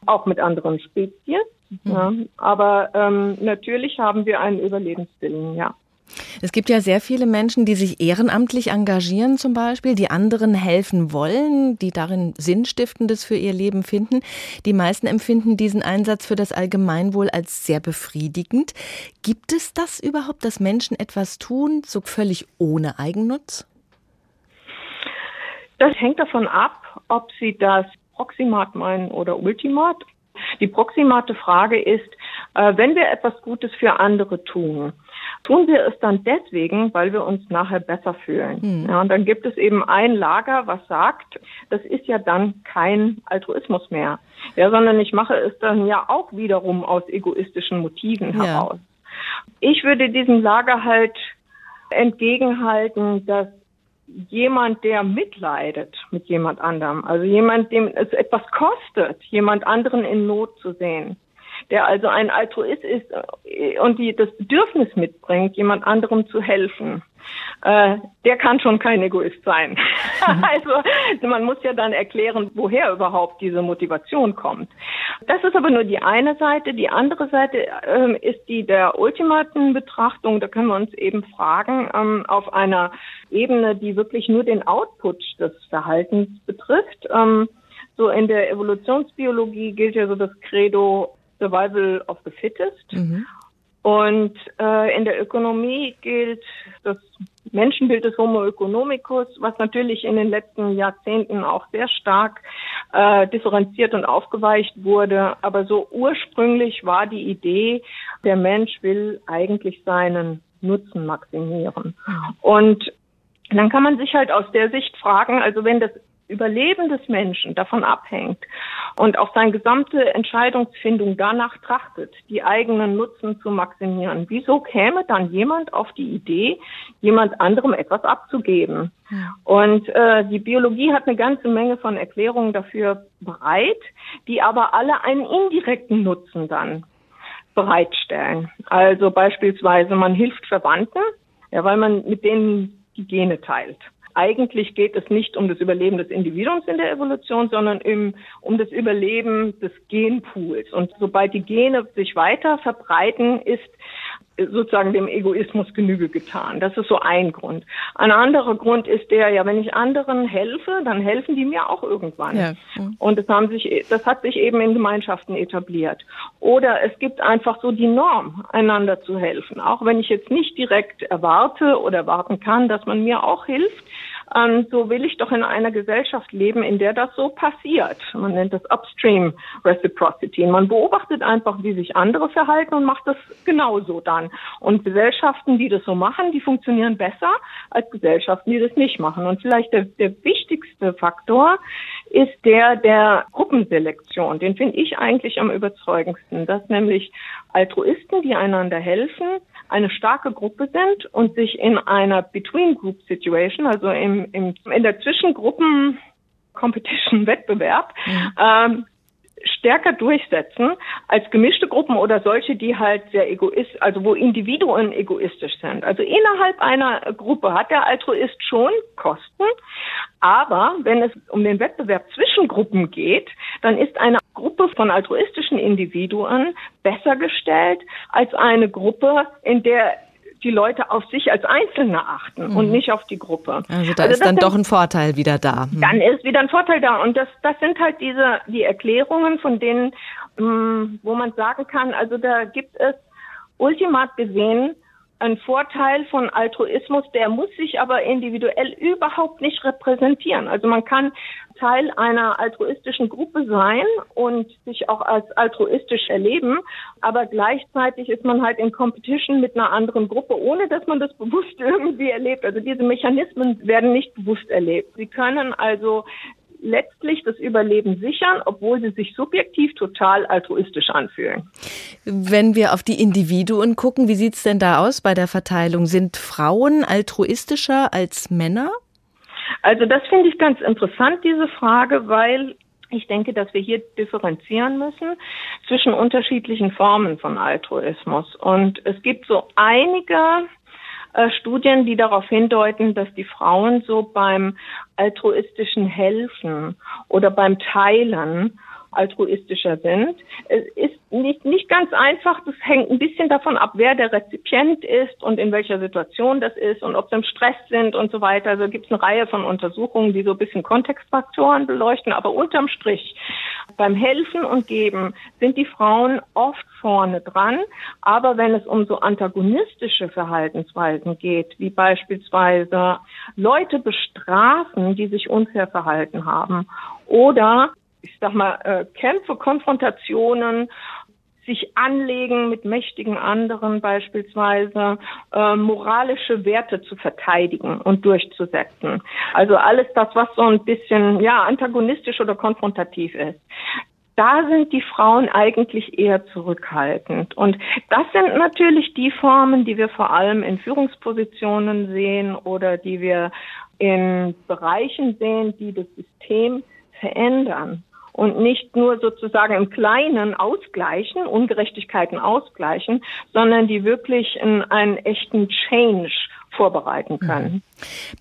auch mit anderen Spezies. Mhm. Ja, aber ähm, natürlich haben wir einen Überlebenswillen, ja. Es gibt ja sehr viele Menschen, die sich ehrenamtlich engagieren zum Beispiel, die anderen helfen wollen, die darin Sinnstiftendes für ihr Leben finden. Die meisten empfinden diesen Einsatz für das Allgemeinwohl als sehr befriedigend. Gibt es das überhaupt, dass Menschen etwas tun, so völlig ohne Eigennutz? Das hängt davon ab, ob sie das Proximat meinen oder Ultimat. Die proximate Frage ist, äh, wenn wir etwas Gutes für andere tun, tun wir es dann deswegen, weil wir uns nachher besser fühlen. Mhm. Ja, und dann gibt es eben ein Lager, was sagt, das ist ja dann kein Altruismus mehr, ja, sondern ich mache es dann ja auch wiederum aus egoistischen Motiven ja. heraus. Ich würde diesem Lager halt entgegenhalten, dass jemand, der mitleidet mit jemand anderem, also jemand, dem es etwas kostet, jemand anderen in Not zu sehen, der also ein Altruist ist äh, und die das Bedürfnis mitbringt, jemand anderem zu helfen, äh, der kann schon kein Egoist sein. [LAUGHS] also man muss ja dann erklären, woher überhaupt diese Motivation kommt. Das ist aber nur die eine Seite. Die andere Seite ähm, ist die der ultimaten Betrachtung. Da können wir uns eben fragen, ähm, auf einer Ebene, die wirklich nur den Output des Verhaltens betrifft. Ähm, so in der Evolutionsbiologie gilt ja so das Credo Survival of the Fittest. Mhm. Und äh, in der Ökonomie gilt das Menschenbild des Homo economicus, was natürlich in den letzten Jahrzehnten auch sehr stark äh, differenziert und aufgeweicht wurde. Aber so ursprünglich war die Idee, der Mensch will eigentlich seinen Nutzen maximieren. Und dann kann man sich halt aus der Sicht fragen, also wenn das Überleben des Menschen davon abhängt und auch seine gesamte Entscheidungsfindung danach trachtet, die eigenen Nutzen zu maximieren, wieso käme dann jemand auf die Idee, jemand anderem etwas abzugeben? Und äh, die Biologie hat eine ganze Menge von Erklärungen dafür bereit, die aber alle einen indirekten Nutzen dann bereitstellen. Also beispielsweise man hilft Verwandten, ja, weil man mit denen die Gene teilt eigentlich geht es nicht um das Überleben des Individuums in der Evolution, sondern im, um das Überleben des Genpools. Und sobald die Gene sich weiter verbreiten, ist sozusagen dem Egoismus Genüge getan. Das ist so ein Grund. Ein anderer Grund ist der, ja, wenn ich anderen helfe, dann helfen die mir auch irgendwann. Ja. Und das haben sich, das hat sich eben in Gemeinschaften etabliert. Oder es gibt einfach so die Norm, einander zu helfen. Auch wenn ich jetzt nicht direkt erwarte oder erwarten kann, dass man mir auch hilft, ähm, so will ich doch in einer Gesellschaft leben, in der das so passiert. Man nennt das Upstream Reciprocity. Man beobachtet einfach, wie sich andere verhalten und macht das genauso dann. Und Gesellschaften, die das so machen, die funktionieren besser als Gesellschaften, die das nicht machen. Und vielleicht der, der wichtigste Faktor ist der der Gruppenselektion. Den finde ich eigentlich am überzeugendsten, dass nämlich Altruisten, die einander helfen, eine starke Gruppe sind und sich in einer Between-Group-Situation, also im, im, in der Zwischengruppen Competition-Wettbewerb, mhm. ähm, stärker durchsetzen als gemischte Gruppen oder solche, die halt sehr egoistisch, also wo Individuen egoistisch sind. Also innerhalb einer Gruppe hat der Altruist schon Kosten, aber wenn es um den Wettbewerb zwischen Gruppen geht, dann ist eine Gruppe von altruistischen Individuen besser gestellt als eine Gruppe, in der die Leute auf sich als Einzelne achten mhm. und nicht auf die Gruppe. Also da also ist dann doch ein Vorteil wieder da. Mhm. Dann ist wieder ein Vorteil da. Und das, das sind halt diese, die Erklärungen, von denen, mh, mm, wo man sagen kann, also da gibt es ultimat gesehen ein Vorteil von Altruismus, der muss sich aber individuell überhaupt nicht repräsentieren. Also man kann Teil einer altruistischen Gruppe sein und sich auch als altruistisch erleben, aber gleichzeitig ist man halt in Competition mit einer anderen Gruppe, ohne dass man das [LAUGHS] bewusst irgendwie erlebt. Also diese Mechanismen werden nicht bewusst erlebt. Sie können also letztlich das Überleben sichern, obwohl sie sich subjektiv total altruistisch anfühlen. Wenn wir auf die Individuen gucken, wie sieht es denn da aus bei der Verteilung? Sind Frauen altruistischer als Männer? Also das finde ich ganz interessant, diese Frage, weil ich denke, dass wir hier differenzieren müssen zwischen unterschiedlichen Formen von Altruismus. Und es gibt so einige Studien, die darauf hindeuten, dass die Frauen so beim altruistischen Helfen oder beim Teilen altruistischer sind. Es ist nicht, nicht ganz einfach. Das hängt ein bisschen davon ab, wer der Rezipient ist und in welcher Situation das ist und ob sie im Stress sind und so weiter. Also gibt es eine Reihe von Untersuchungen, die so ein bisschen Kontextfaktoren beleuchten. Aber unterm Strich, beim Helfen und Geben sind die Frauen oft vorne dran. Aber wenn es um so antagonistische Verhaltensweisen geht, wie beispielsweise Leute bestrafen, die sich unfair verhalten haben oder ich sag mal, äh, Kämpfe, Konfrontationen, sich anlegen mit mächtigen anderen beispielsweise, äh, moralische Werte zu verteidigen und durchzusetzen. Also alles das, was so ein bisschen ja antagonistisch oder konfrontativ ist. Da sind die Frauen eigentlich eher zurückhaltend. Und das sind natürlich die Formen, die wir vor allem in Führungspositionen sehen oder die wir in Bereichen sehen, die das System verändern und nicht nur sozusagen im Kleinen ausgleichen, Ungerechtigkeiten ausgleichen, sondern die wirklich in einen echten Change vorbereiten können. Mhm.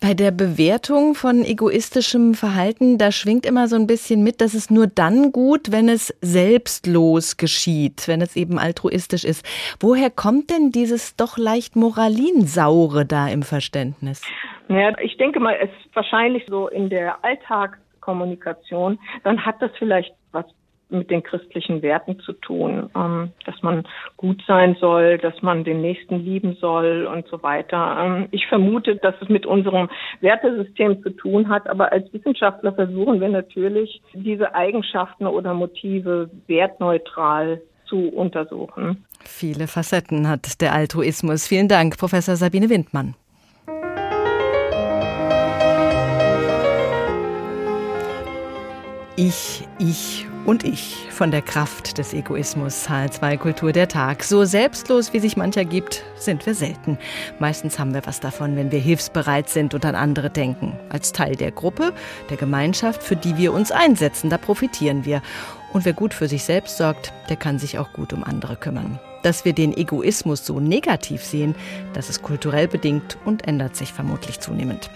Bei der Bewertung von egoistischem Verhalten, da schwingt immer so ein bisschen mit, dass es nur dann gut, wenn es selbstlos geschieht, wenn es eben altruistisch ist. Woher kommt denn dieses doch leicht moralinsaure da im Verständnis? Ja, ich denke mal, es ist wahrscheinlich so in der Alltag Kommunikation, dann hat das vielleicht was mit den christlichen Werten zu tun, ähm, dass man gut sein soll, dass man den Nächsten lieben soll und so weiter. Ähm, ich vermute, dass es mit unserem Wertesystem zu tun hat, aber als Wissenschaftler versuchen wir natürlich, diese Eigenschaften oder Motive wertneutral zu untersuchen. Viele Facetten hat der Altruismus. Vielen Dank, Professor Sabine Windmann. Ich, ich und ich von der Kraft des Egoismus. H2 Kultur der Tag. So selbstlos, wie sich mancher gibt, sind wir selten. Meistens haben wir was davon, wenn wir hilfsbereit sind und an andere denken. Als Teil der Gruppe, der Gemeinschaft, für die wir uns einsetzen, da profitieren wir. Und wer gut für sich selbst sorgt, der kann sich auch gut um andere kümmern. Dass wir den Egoismus so negativ sehen, das ist kulturell bedingt und ändert sich vermutlich zunehmend.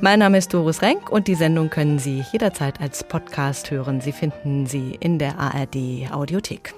Mein Name ist Doris Renk und die Sendung können Sie jederzeit als Podcast hören. Sie finden sie in der ARD Audiothek.